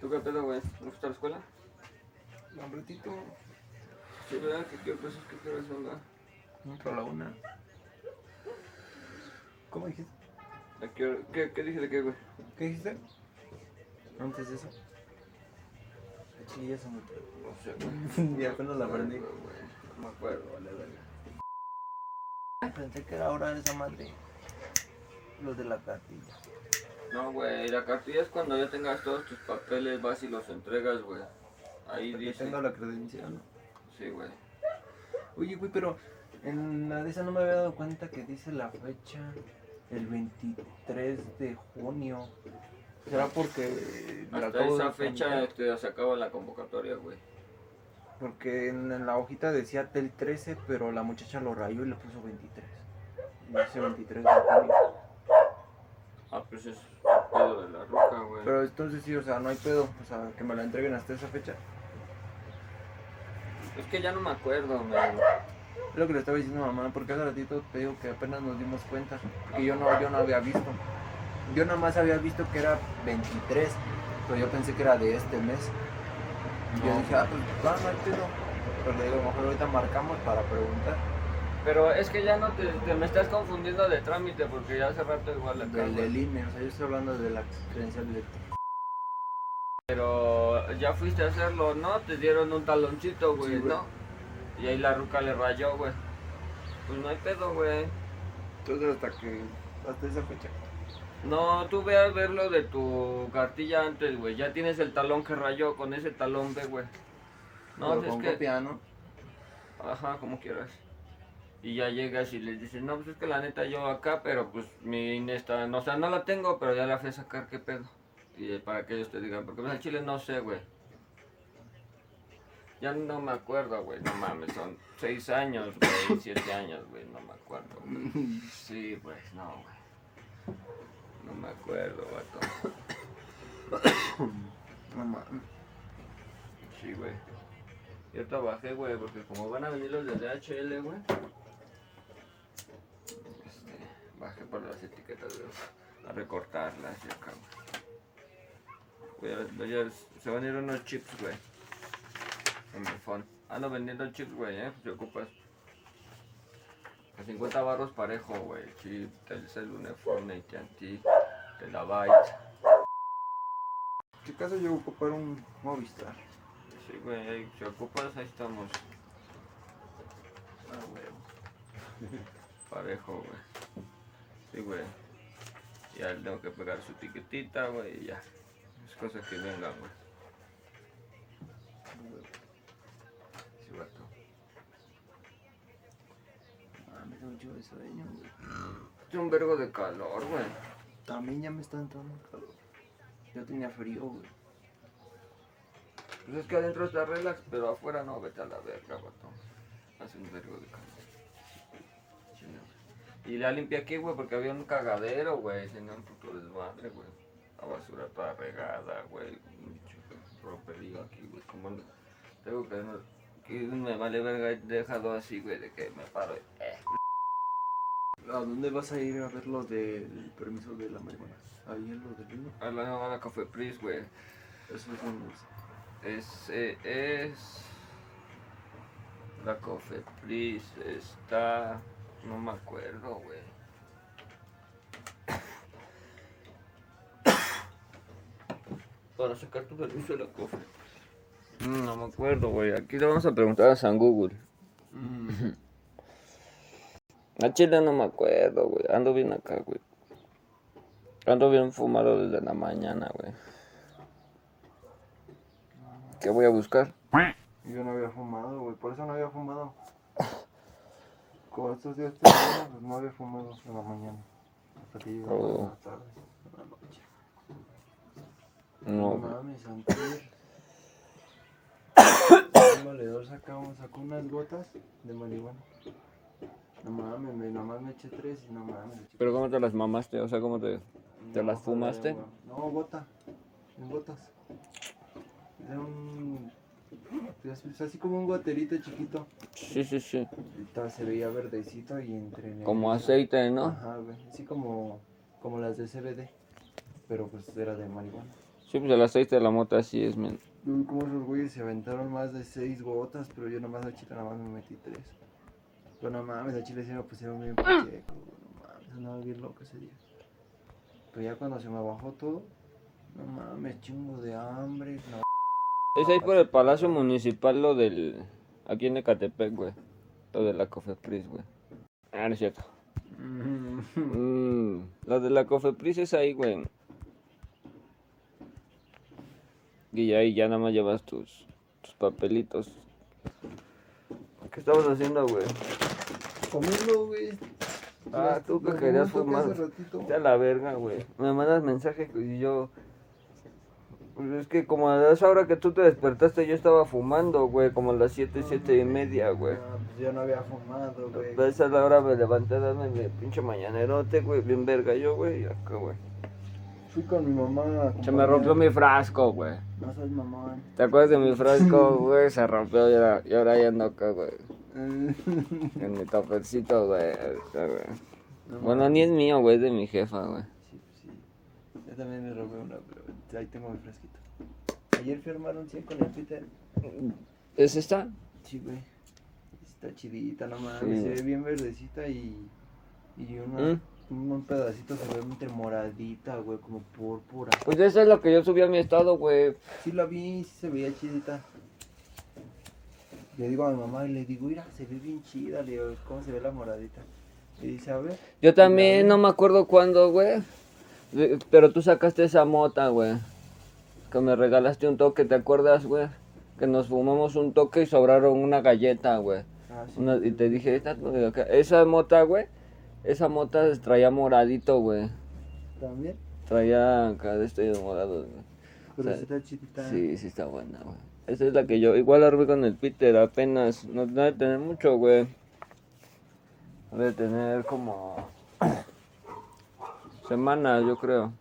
¿Tú qué pedo, güey? ¿No fuiste a la escuela? Un ratito. Sí, ¿verdad? ¿Qué qué cosas que quieres onda? Entro a la una. ¿Cómo dijiste? ¿A qué, hora- qué, ¿Qué dije de qué, güey? ¿Qué dijiste? Antes de eso. Sí, ya se me No sé, güey. Y apenas la aprendí. No me acuerdo, vale, vale. Pensé que era ahora esa madre. Los de la cartilla. No, güey, la cartilla es cuando ya tengas todos tus papeles, vas y los entregas, güey. Ahí dice. tengo la credencial, ¿no? Sí, güey. Oye, güey, pero en la de esa no me había dado cuenta que dice la fecha el 23 de junio. ¿Será porque Hasta esa fecha este, se acaba la convocatoria, güey. Porque en, en la hojita decía del 13, pero la muchacha lo rayó y le puso 23. Y dice 23 de junio. Ah, pues es pedo de la roca, güey. Pero entonces sí, o sea, no hay pedo. O sea, que me la entreguen hasta esa fecha. Es que ya no me acuerdo, güey. Es lo que le estaba diciendo a mamá, porque hace ratito te digo que apenas nos dimos cuenta. Que yo no, yo no había visto. Yo nada más había visto que era 23, pero yo pensé que era de este mes. Y yo No. dije, ah, pues va, no hay pedo. Pero le digo, mejor ahorita marcamos para preguntar. Pero es que ya no te, te me estás confundiendo de trámite porque ya hace rato igual acá. Del, del INE, o sea, yo estoy hablando de la credencial electrónica. Pero ya fuiste a hacerlo, ¿no? Te dieron un taloncito, güey, Sí. ¿no? Y ahí la ruca le rayó, güey. Pues no hay pedo, güey. Entonces hasta que, hasta esa fecha. No, tú ve a ver lo de tu cartilla antes, güey. Ya tienes el talón que rayó, con ese talón ve, güey. No, Pero es con que... copia, ¿no? Ajá, como quieras. Y ya llegas y les dices, no, pues es que la neta yo acá, pero pues mi INE está, no, o sea, no la tengo, pero ya la fui a sacar, ¿qué pedo? Y eh, para que ellos te digan, porque pues al chile no sé, güey. Ya no me acuerdo, güey, no mames, son seis años, güey, siete años, güey, no me acuerdo, güey. Sí, pues, no, güey. No me acuerdo, vato. No mames. Sí, güey. Yo trabajé, güey, porque como van a venir los de DHL, güey. Bajé por las etiquetas, güey. A recortarlas y acá, güey. Voy a- voy a- se van a ir unos chips, güey. En mi phone. Ando vendiendo chips, güey, eh. Si ocupas. A 50 barros parejo, güey. Chip, Telcel, Uniforme, AT&T, Terabyte. Si acaso yo ocupar un Movistar. Sí, güey, ahí, si ocupas, ahí estamos. Ah, huevo. Parejo, güey. Sí, güey. Ya le tengo que pegar su tiquetita, güey, y ya. Es cosa que vengan, güey. Sí, vato. Ah, me da un chivo de sueño, güey. Es un vergo de calor, güey. También ya me está entrando calor. Yo tenía frío, güey. Pues es que adentro está relax, pero afuera no, vete a la verga, vato. Y la limpié aquí, güey, porque había un cagadero, güey. Tenía un puto desmadre, güey. La basura toda regada, güey. Un chico roperío aquí, güey. Como no- tengo que no, que me vale verga dejado así, güey, de que me paro. Eh. ¿A dónde vas a ir a ver lo del permiso de la marihuana? Ahí en lo del vino. A la, a la Café Pris, güey. Eso es donde es. Es, eh, es la Cofepris, está, no me acuerdo, güey. Para sacar tu permiso de la Cofe. Mm, No me acuerdo, güey. Aquí le vamos a preguntar a San Google. A Chile no me acuerdo, güey. Ando bien acá, güey. Ando bien fumado desde la mañana, güey. ¿Qué voy a buscar? Yo no había fumado, güey. Por eso no había fumado. Como estos días te digo, pues no había fumado en la mañana. Hasta que llegamos Oh. en la tarde. En la noche. No, No mames, antier. Un valedor sacamos, sacó unas gotas de marihuana. No mames, me, nomás me eché tres y no mames. Pero ¿cómo te las mamaste? O sea, ¿cómo te...? ¿te una las fumaste? No, gota. En gotas. Era un. Es así como un goterito chiquito. Sí, sí, sí. Ahorita se veía verdecito y entre. Como aceite, ¿no? Ajá, güey. Así como, como las de CBD. Pero pues era de marihuana. Sí, pues el aceite de la moto así es, men. Como esos güeyes se aventaron más de seis gotas, pero yo nomás a chile nada más me metí tres. Pero no mames, a chile sí me pusieron bien pacheco, güey, no mames, andaba bien loco ese día. Pero ya cuando se me bajó todo, no mames, chingo de hambre, no. Es ahí por el Palacio Municipal lo del... Aquí en Ecatepec, güey. Lo de la Cofepris, güey. Ah, no es cierto. Mm, lo de la Cofepris es ahí, güey. Y ahí ya nada más llevas tus, tus papelitos. ¿Qué estabas haciendo, güey? Comiendo, güey. Ah, tú que querías fumar. hace ratito. Vete a la verga, güey. Me mandas mensaje y yo... Pues es que como a esa hora que tú te despertaste yo estaba fumando, güey. Como a las siete, siete y media, güey. Ah, pues yo no había fumado, güey. A esa hora me levanté a darme mi pinche mañanerote, güey. Bien verga yo, güey. Y acá, güey. Fui con mi mamá. Se me rompió mi frasco, güey. No soy mamón. ¿Te acuerdas de mi frasco, güey? Se rompió y ahora, y ahora ya ando acá, güey. En mi topercito, güey. acá, güey. No Bueno, ni es mío, güey. Es de mi jefa, güey. Sí, sí. Yo también me robé una, pero ahí tengo mi frasquito. Ayer fui a armar un 100 con el Peter. ¿Es esta? Sí, güey. Está chidita, no mames. Sí. Se ve bien verdecita y. Y una, ¿Mm? un pedacito se ve entre moradita, güey, como púrpura. Pues eso es lo que yo subí a mi estado, güey. Sí la vi, sí se veía chidita. Le digo a mi mamá y le digo, mira, se ve bien chida. Le digo, ¿cómo se ve la moradita? Y dice, a ver. Yo también no me acuerdo cuándo, güey. Pero tú sacaste esa mota, güey. Que me regalaste un toque, ¿te acuerdas, güey? Que nos fumamos un toque y sobraron una galleta, güey. Ah, sí. Una- y te dije, esta, esa mota, güey. Esa mota traía moradito, güey. También. Traía acá de este morado, güey. Pero O sea, está chidita. Sí, sí está buena, güey. Esa es la que yo, igual la con el Peter, apenas, no debe tener mucho, güey. Debe tener como semanas, yo creo.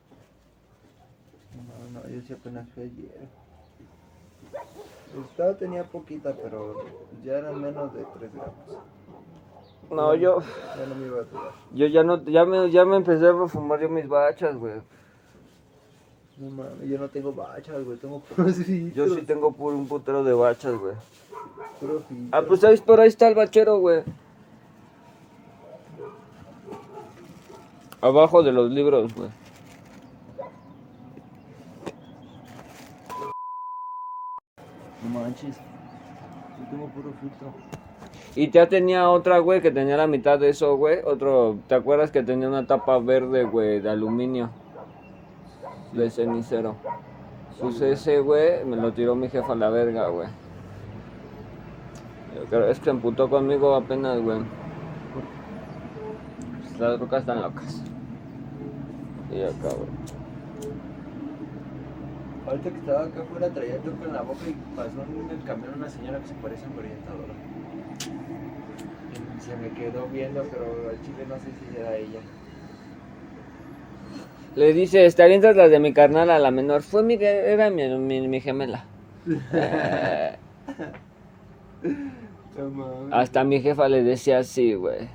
No, no, yo sí apenas fui ayer. Estaba tenía poquita, pero ya eran menos de 3 gramos. No, yo, Ya no me iba a durar. yo ya no, ya me, ya me empecé a fumar yo mis bachas, güey. No mames, yo no tengo bachas, güey, tengo puros filtros. Yo sí tengo puro un putero de bachas, güey. Puro filtro. Ah, pues ahí, por ahí está el bachero, güey. Abajo de los libros, güey. No manches. Yo tengo puro filtro. Y ya tenía otra, güey, que tenía la mitad de eso, güey. Otro, ¿te acuerdas que tenía una tapa verde, güey, de aluminio? De cenicero. Pues ese, güey, me lo tiró mi jefa a la verga, güey. Es que emputó conmigo apenas, güey. Las rocas están locas. Y acá, güey. Ahorita que estaba acá afuera traía toco en la boca y pasó en el camión una señora que se parece a mi orientadora. Y se me quedó viendo, pero al chile no sé si era ella. Le dice, te avientas las de mi carnal a la menor. Fue mi, era mi, mi, mi gemela. Eh. Hasta mi jefa le decía así, güey.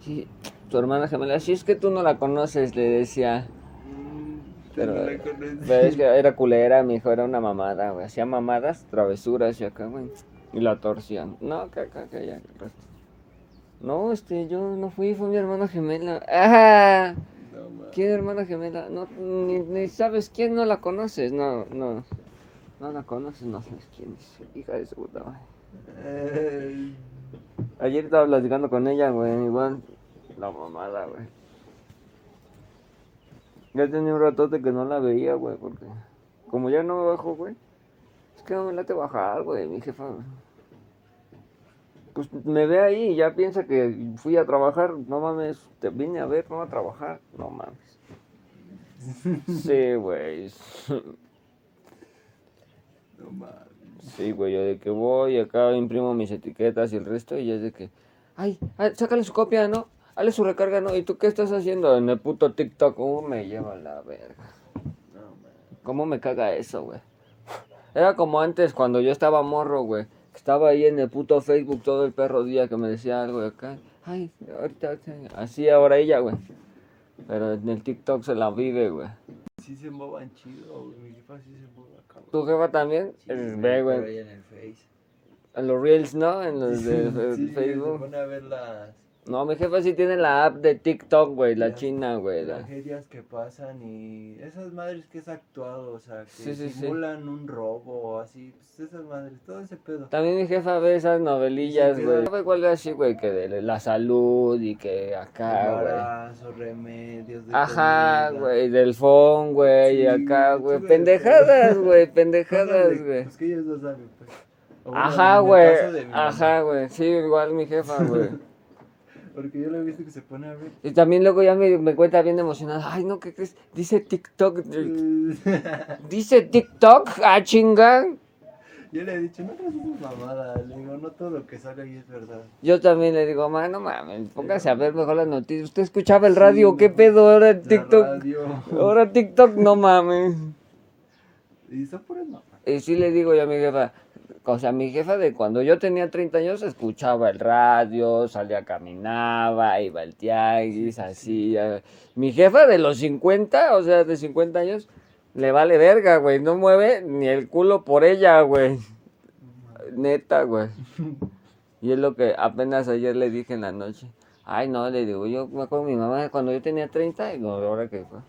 Sí, tu hermana gemela, si es que tú no la conoces, le decía. Mm, Pero, no la pero es que era culera, mi hijo, era una mamada, güey. Hacía mamadas, travesuras y acá, güey. Y la torcían. No, que acá, que resto. No, este, yo no fui, fue mi hermana gemela. ¡Ah! No. ¿Quién hermana gemela? No, ni, ni sabes quién, no la conoces, no, no. No la conoces, no sabes quién es. Hija de su puta madre. Eh, Ayer estaba platicando con ella, güey, igual. La mamada, güey. Ya tenía un ratote que no la veía, güey, porque como ya no me bajo, güey. Es que no me late bajar, güey, mi jefa. Pues me ve ahí y ya piensa que fui a trabajar. No mames, te vine a ver, no a trabajar. No mames. Sí, güey. no mames. Sí, güey, yo de que voy, acá imprimo mis etiquetas y el resto, y es de que, ay, ay, sácale su copia, ¿no? Hale su recarga, ¿no? ¿Y tú qué estás haciendo en el puto TikTok? ¿Cómo me lleva la verga? ¿Cómo me caga eso, güey? Era como antes, cuando yo estaba morro, güey. que Estaba ahí en el puto Facebook todo el perro día que me decía algo de acá. Ay, ahorita, ahorita. Así ahora ella, güey. Pero en el TikTok se la vive, güey. sí se movan chido, güey. Mi jefa sí se mueve cabrón. ¿Tu jefa también? Sí, Ve, güey. ahí en el Face. En los Reels, ¿no? En los de fe- Sí, Se Facebook. pone a ver las No, mi jefa sí tiene la app de TikTok, güey, la Las china, güey. tragedias que pasan y esas madres que es actuado, o sea, que Sí, sí, sí. simulan un robo o así, pues esas madres, todo ese pedo. También mi jefa ve esas novelillas, güey. pero- Ve igual así, güey, que de la salud y que acá, güey. Remedios de Ajá, güey, del phone, güey, y acá, güey, Pendejadas, güey, pendejadas, de- güey. Pues que ellos no saben, pues. Ajá, güey. Ajá, güey. Sí, igual mi jefa, güey. Porque yo lo he visto que se pone a ver. Y también luego ya me, me cuenta bien emocionada. Ay, no, ¿qué crees? Dice TikTok. Dice TikTok, ah, chinga. yo le he dicho, no creas esas mamadas. Le digo, no todo lo que sale ahí es verdad. Yo también le digo, ma, no mames, póngase a ver mejor las noticias. ¿Usted escuchaba el radio? Sí, ¿Qué pedo ahora La TikTok? radio. Ahora TikTok, no mames. Y son puras mamadas. Y sí le digo yo a mi jefa, o sea, mi jefa de cuando yo tenía 30 años escuchaba el radio, salía, caminaba, iba al tianguis, así. ya. Mi jefa de los 50, o sea, de 50 años, le vale verga, güey, no mueve ni el culo por ella, güey. Neta, güey. Y es lo que apenas ayer le dije en la noche. Ay, no, le digo, yo me acuerdo mi mamá cuando yo tenía 30 y no, ahora que fue.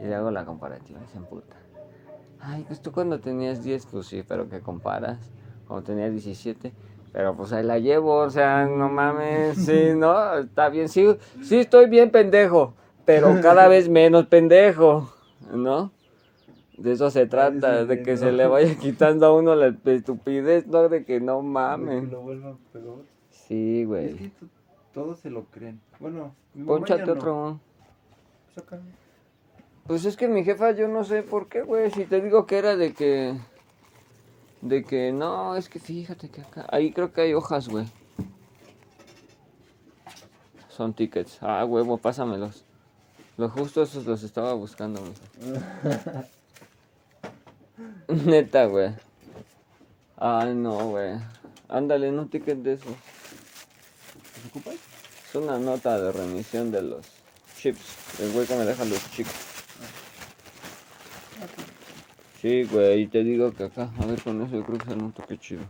Y le hago la comparativa, se emputa. Ay, pues tú cuando tenías 10, pues sí, pero ¿qué comparas? Cuando tenía 17. Pero pues ahí la llevo, o sea, no mames, sí, ¿no? Está bien, sí, sí estoy bien pendejo, pero cada vez menos pendejo, ¿no? De eso se trata, de que se le vaya quitando a uno la estupidez, no de que no mames. lo vuelvan peor. Sí, güey. todos se lo creen. Bueno, Pónchate otro. Saca. Pues es que mi jefa, yo no sé por qué, güey. Si te digo que era de que. De que no, es que fíjate que acá. Ahí creo que hay hojas, güey. Son tickets. Ah, huevo, pásamelos. Lo justo esos los estaba buscando, mijo. Neta, güey. Ay, no, güey. Ándale, un ticket de esos. ¿Te ocupas? Es una nota de remisión de los chips. El güey que me deja los chips. Sí, güey, y te digo que acá, a ver, con eso yo creo que se nota que chido.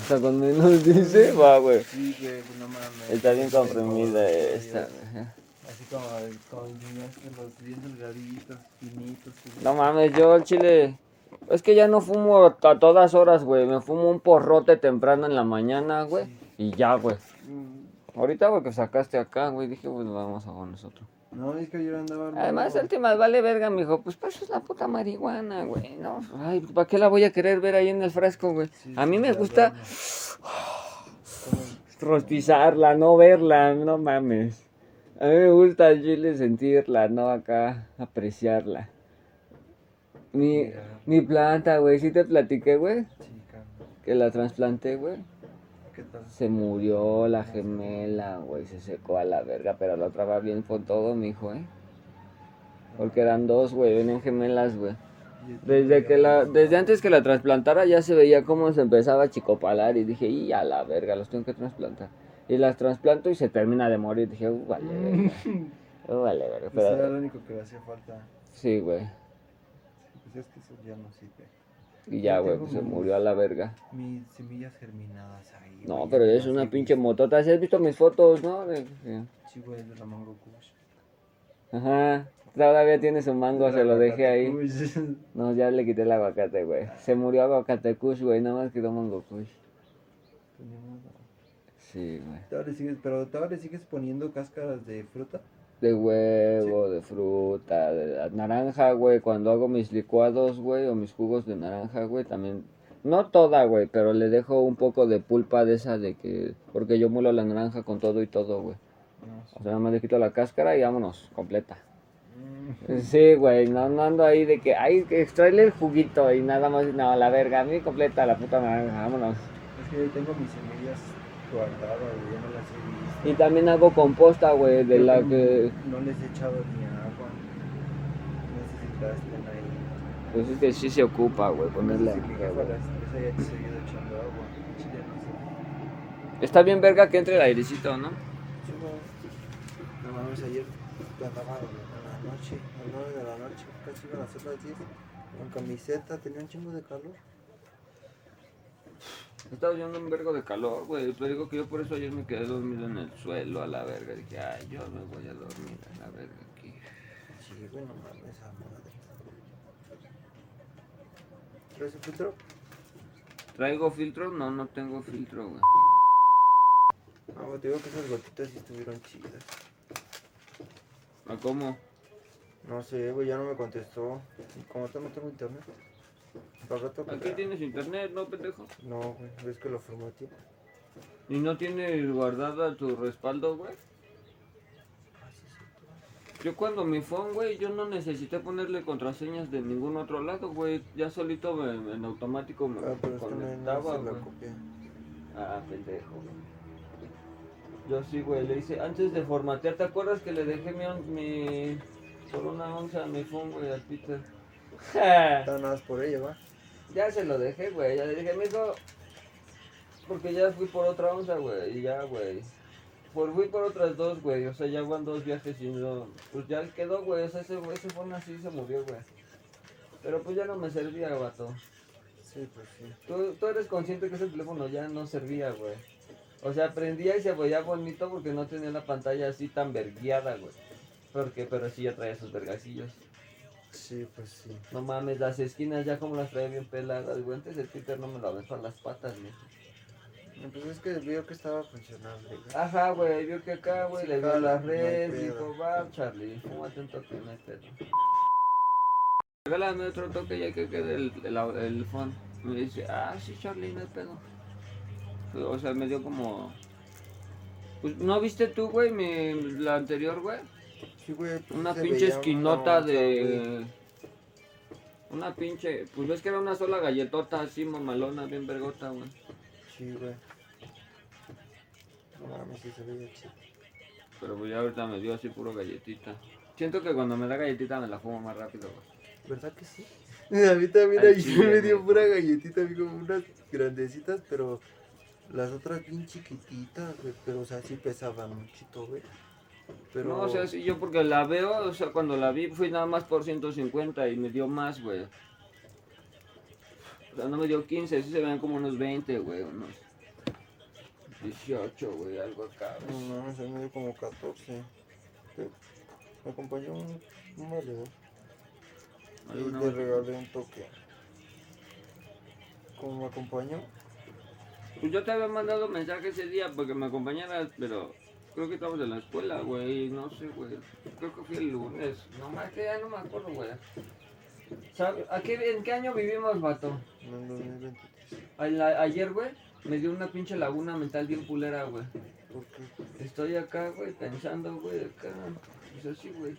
Hasta con menos dice, va, güey. Sí, güey, pues no mames. Está bien comprimida esta, güey. Así como, enseñaste los bien delgaditos, finitos. No mames, yo al chile. Es que ya no fumo a todas horas, güey. Me fumo un porrote temprano en la mañana, güey. Y ya, güey. Mm, Ahorita, güey, que sacaste acá, güey, dije, pues vamos a con nosotros. No, es que ayer andaba... Además, armado. el tema vale verga, mijo. Pues para eso es la puta marihuana, güey, ¿no? Ay, ¿para qué la voy a querer ver ahí en el frasco, güey? Sí, A mí me gusta rostizarla, no verla, no mames. A mí me gusta el chile sentirla, no acá apreciarla. Mi, mi planta, güey, sí te platiqué, güey, Sí, cabrón. que la trasplanté, güey. ¿Qué tal? Se murió la gemela, güey, se secó a la verga, pero la otra va bien con todo, mijo, ¿eh? Porque eran dos, güey, venían gemelas, güey. Desde que la, desde antes que la trasplantara ya se veía cómo se empezaba a chicopalar y dije, y a la verga, los tengo que trasplantar. Y las trasplanto y se termina de morir. Dije, uh, vale, verga. Uh, vale, verga. Pues era lo único que le hacía falta. sí, güey. Pues es que eso ya no sirve. Y ya, güey, pues se murió a la verga. Mis semillas germinadas. No, pero es una pinche motota. ¿Sí has visto mis fotos, no? De- sí. Güey, de la mango kush. Ajá. Todavía tiene su mango, se lo dejé ahí. Kush. No, ya le quité el aguacate, güey. Se murió aguacate kush, güey. Nada más quedó mango kush. Sí, güey. Sigues, pero todavía le sigues poniendo cáscaras de fruta. De huevo, de fruta, de naranja, güey. Cuando hago mis licuados, güey, o mis jugos de naranja, güey, también. No toda, güey, pero le dejo un poco de pulpa de esa de que. Porque yo muelo la naranja con todo y todo, güey. No, O sea, nada más le quito la cáscara y vámonos, completa. Mm, Sí, güey, no, no ando ahí de que, ay, extraerle el juguito y nada más, no, la verga, a mí completa la puta naranja, vámonos. Es que yo tengo mis semillas guardadas, güey, ya no las he visto. Y también hago composta, güey, de la que. No les he echado ni agua. Estén ahí. Pues es que sí se ocupa, güey, ponerle. No seguido echando agua. Está bien verga que entre el airecito, ¿no? No mames, ayer andaba en la noche, a las 9 de la noche, casi a las 10, con camiseta, tenía un chingo de calor. Estaba yendo un vergo de calor, güey. Pero digo que yo por eso ayer me quedé dormido en el suelo a la verga. Dije, ay, yo me voy a dormir a la verga aquí. Sí, güey, no mames, esa madre. ¿Traes un filtro? ¿Traigo filtro? No, no tengo filtro, güey. Ah, güey, te digo que esas gotitas sí estuvieron chidas. ¿A cómo? No sé, güey, ya no me contestó. Como no tengo internet. Para rato que- Aquí tienes internet, ¿no, pendejo? No, güey, ves que lo formateé. ¿Y no tienes guardada tu respaldo, güey? Yo cuando mi phone, güey, yo no necesité ponerle contraseñas de ningún otro lado, güey. Ya solito me- en automático me Ah, pero conectaba, güey. Ah, pendejo. Yo sí, güey, le hice, antes de formatear, ¿te acuerdas que le dejé mi, mi por una onza a mi phone, güey, al Peter? Está nada más por ella, va. ya se lo dejé, güey, ya le dije, mijo, porque ya fui por otra onza, güey, y ya, güey. Por, fui por otras dos, güey, o sea, ya van dos viajes y no, pues ya quedó, güey, o sea, ese, ese phone así se murió, güey. Pero pues ya no me servía, vato. Sí, pues sí. Tú, tú eres consciente que ese teléfono ya no servía, güey. O sea, prendía y se veía bonito porque no tenía la pantalla así tan vergueada, güey. Porque, pero sí ya traía sus vergacillos. Sí, pues sí. No mames, las esquinas ya como las traía bien peladas, güey. Antes el Twitter no me lo aventó a las patas, güey. No, Pues es que vio que estaba funcionando, güey. Ajá, güey, vio que acá, güey, le dio la no red, hay dijo, va, Charlie, fúmate un toque, no hay pedo. Regálame otro toque ya que quede el, el, el phone. Me dice, ah, sí, Charlie, no hay pedo. O sea, me dio como... Pues, ¿no viste tú, güey, mi, la anterior, güey? Sí, güey. pues Una pinche esquinota una de... Una pinche... Pues ves que era una sola galletota así, mamalona, bien vergota, güey. Sí, güey. No mames, sí se veía chido. Pero pues ya ahorita me dio así puro galletita. Siento que cuando me da galletita me la fumo más rápido, güey. ¿Verdad que sí? A mí también ayer chile, me dio güey. pura galletita, a mí como unas grandecitas, pero las otras bien chiquititas, güey. Pero, o sea, sí pesaban muchito, güey. Pero... No, o sea, sí, yo porque la veo, o sea, cuando la vi fui nada más por 150 y me dio más, güey. O sea, no me dio 15, sí se veían como unos 20, güey, unos 18, güey, algo acá. No a mí me dio como 14. Sí. Me acompañó un, un valedor. Y le vez. regalé un toque. Como me acompañó, Pues yo te había mandado mensaje ese día porque me acompañaras, pero creo que estábamos en la escuela, güey, no sé, güey. Creo que fui el lunes. No más que ya no me acuerdo, güey. ¿Sabe- ¿A qué, ¿En qué año vivimos, vato? en el 2023. A la- ayer, güey, me dio una pinche laguna mental bien culera, güey. ¿Por qué? Estoy acá, güey, pensando, güey, acá. Pues así, güey.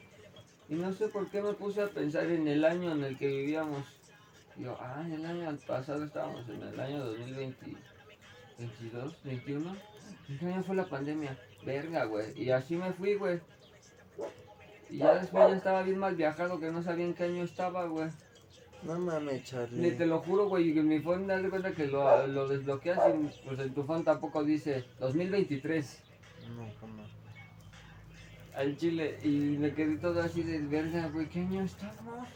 Y no sé por qué me puse a pensar en el año en el que vivíamos. Y yo, ah, en el año pasado estábamos, en el año 2020, 22, 21. ¿En qué año fue la pandemia? Verga, güey. Y así me fui, güey. Y ya después ya estaba bien mal viajado, que no sabía en qué año estaba, güey. No mames, Ni Charlie. te lo juro, güey, que en mi phone, das de cuenta que lo, lo desbloqueas y pues en tu phone tampoco dice 2023 No, jamás. al chile. Y me quedé todo así de verga, güey, ¿qué año estamos?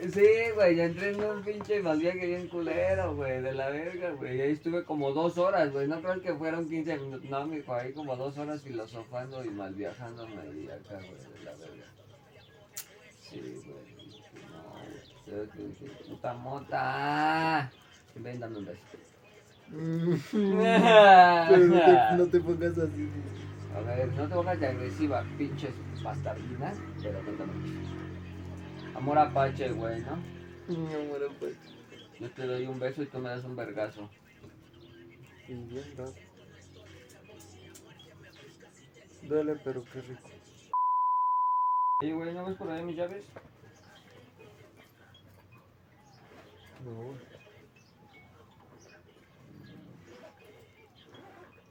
Sí, güey, ya entré en un pinche mal viaje bien culero, güey, de la verga, güey. Y ahí estuve como dos horas, güey, no creo que fueron 15 minutos, no, mijo, ahí como dos horas filosofando y mal viajándome y acá, güey, de la verga. Sí, güey, no, güey, que puta mota. Ven, dame un beso. Pero no te, no te pongas así. A ver, no te pongas de agresiva, pinches bastardinas, pero cuéntame. Amor apache, güey, ¿no? Mi amor, pues. Yo te doy un beso y tú me das un vergazo. Y bien, dado. Duele, pero qué rico. Y güey, ¿no ves por ahí mis llaves? No.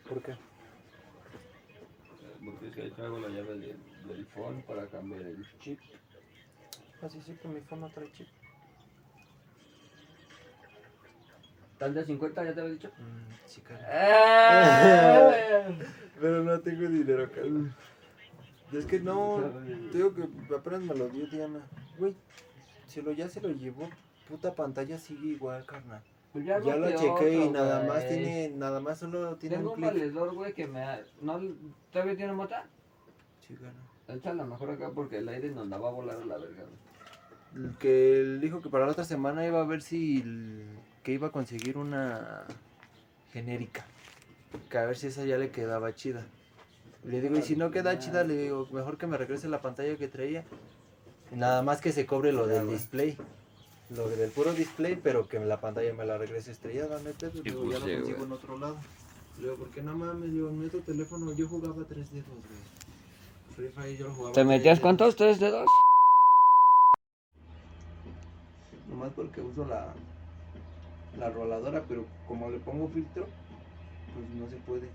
¿Por qué? Porque es que ahí traigo la llave del, del phone para cambiar el chip. Así sí que mi phone no trae chip. ¿Tal de 50 ya te había dicho? Mm, sí, cara. ¡Eh! Pero no tengo dinero, carnal. Es que no, te digo que apenas me lo dio Diana. Güey, se lo, ya se lo llevó. Puta pantalla sigue igual, carnal. Pues Ya no lo chequé y nada más güey. tiene, nada más solo tiene Tengo un valedor, güey, que me ha... ¿No, ¿Todavía tiene mota? Sí, carnal. Échala mejor acá porque el aire nos la va a volar a la verga, güey. Que él dijo que para la otra semana iba a ver si que iba a conseguir una genérica. Que a ver si esa ya le quedaba chida. Le digo, y si no queda chida, le digo, mejor que me regrese la pantalla que traía. Nada más que se cobre lo del display. Lo del puro display, pero que la pantalla me la regrese estrellada, no hay pedo. Le digo, ya lo pues consigo en otro lado. Le digo, porque no mames, digo, meto teléfono, yo jugaba tres dedos, güey. Free Fire yo lo jugaba ¿Te metías cuántos? ¿Tres dedos? Nomás porque uso la, la roladora, pero como le pongo filtro, pues no se puede.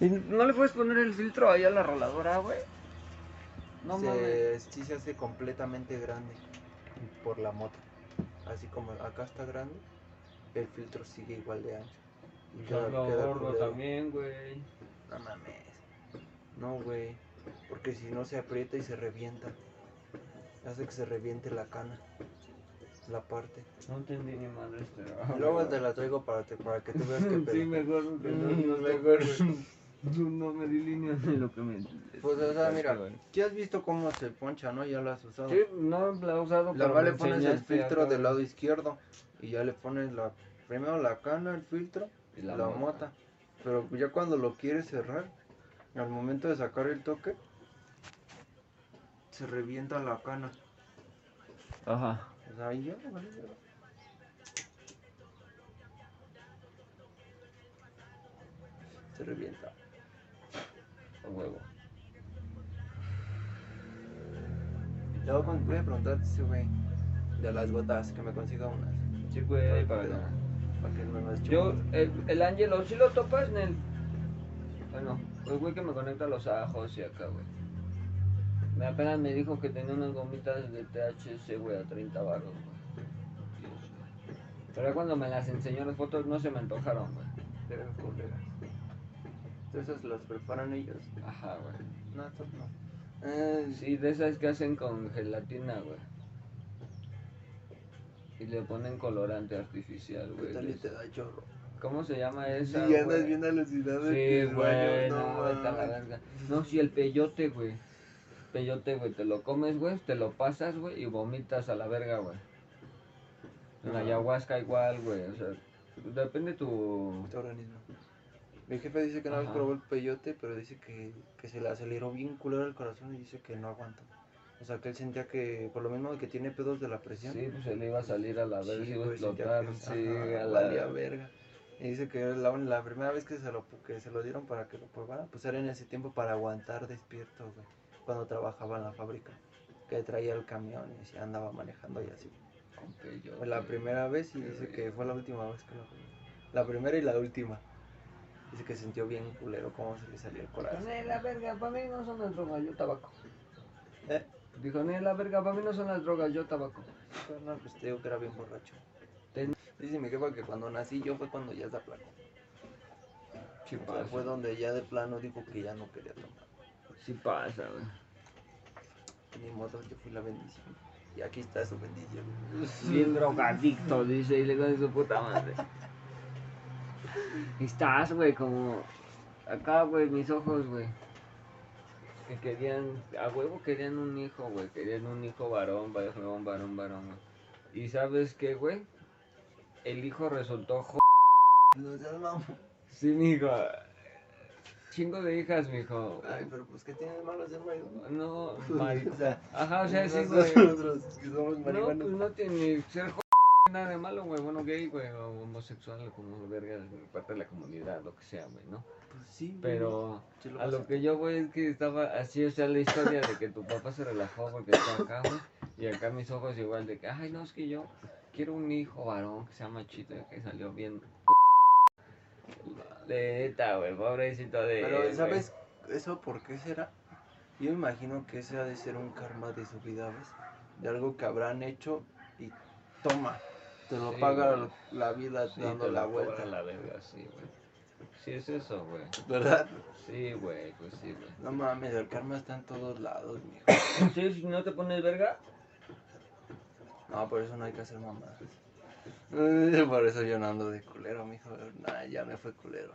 ¿Y ¿No le puedes poner el filtro ahí a la roladora, güey? No mames. se, sí se hace completamente grande por la moto. Así como acá está grande, el filtro sigue igual de ancho. Y queda- queda gordo culero. también, güey. No mames. No, güey. Porque si no se aprieta y se revienta. Hace que se reviente la cana. La parte. No entendí ni madre este. Luego te la traigo para, te- para que tú veas que Sí, mejor no, no, Mm, mejor. No, no me di líneas de lo que me... Pues, o sea, mira, ya has visto cómo se poncha, ¿no? Ya lo has usado. Sí, no la he usado, La pero más me le pones el filtro del lado izquierdo y ya le pones la primero la cana, el filtro Y y la, la mota. mota. Pero ya cuando lo quieres cerrar, al momento de sacar el toque, se revienta la cana. Ajá. Sea, ahí ya, vale, ya. Se revienta. A huevo. Le voy voy a preguntarte ese güey de las gotas, que me consiga unas. Sí, güey, para acá. para que no las Yo, el, el Ángelo, ¿sí lo topas, Nel? Bueno, el güey que me conecta los ajos y acá, güey. Me apenas me dijo que tenía unas gomitas de THC, güey, a 30 baros, güey. Pero cuando me las enseñó las fotos no se me antojaron, güey. Pero colega. Entonces las preparan ellos. Ajá, güey. No, estos no. Eh, Sí, de esas que hacen con gelatina, güey. Y le ponen colorante artificial, ¿Qué güey. tal y te da chorro? ¿Cómo se llama Sí, esa? andas güey? bien alucinado. Sí, güey, no, vete a la verga. No, sí, el peyote, güey. Peyote, güey, te lo comes, güey, te lo pasas, güey, y vomitas a la verga, güey. En ayahuasca igual, güey, o sea, depende tu... Tu organismo. Mi jefe dice que una vez probó el peyote, pero dice que, que se le aceleró bien culero el corazón y dice que no aguanta. O sea, que él sentía que, por lo mismo que tiene pedos de la presión, Sí, pues se le iba a salir a la verga, se iba a explotar, que, sí, ajá, a valía la... verga. Y dice que la, la primera vez que se, lo, que se lo dieron para que lo probara, pues era en ese tiempo para aguantar despierto, güey. Cuando trabajaba en la fábrica. Que traía el camión y se andaba manejando y así. Fue la primera vez y dice que fue la última vez que lo probó. La primera y la última. Dice que sintió bien culero cómo se le salía el corazón. Ni la verga, para mí no son las drogas, yo tabaco. ¿Eh? Dijo, ni la verga, para mí no son las drogas, yo tabaco. No, pues te digo que era bien borracho. Ten- Dice mi jefa que cuando nací yo fue cuando ya se aplacó. Sí O sea, pasa, fue donde ya de plano dijo que ya no quería tomar. Sí pasa, güey. Ni modo, yo fui la bendición. Y aquí está su bendición. Bien drogadicto, dice, y le con su puta madre. Estás, güey, como acá, güey, mis ojos, güey. Que querían, a huevo querían un hijo, güey. Querían un hijo varón, varón, varón, varón, güey. Y sabes qué, güey? El hijo resultó jo... No seas mamón. Sí, mijo. Chingo de hijas, mijo. Ay, pero pues que tiene de malo ser marido. No, mari- O sea, Ajá, o sea, sí, güey. Nosotros que somos No, marihuanos. pues no tiene ser jo- nada de malo, güey. Bueno, gay, güey, o homosexual, como verga, parte de la comunidad, lo que sea, güey, ¿no? pues sí. güey. Pero lo a lo que yo voy es que estaba así, o sea, la historia de que tu papá se relajó porque está acá, güey. Y acá mis ojos igual de que, ay, no, es que yo quiero un hijo varón que se llama Chito, que salió bien. De neta, güey, pobrecito de. Pero. ¿sabes eso por qué será? Yo imagino que ese ha de ser un karma de su vida, ¿ves? De algo que habrán hecho y toma. te lo Sí, paga güey. la vida Sí, dando te la la vuelta. la verga, sí, güey. Sí, es eso, güey. ¿Verdad? Sí, güey, pues sí, güey. No mames, el karma está en todos lados, mijo. Sí, si no te pones verga, No, por eso no hay que hacer mamadas. Por eso yo no ando de culero, mijo. Nah, ya me fue culero.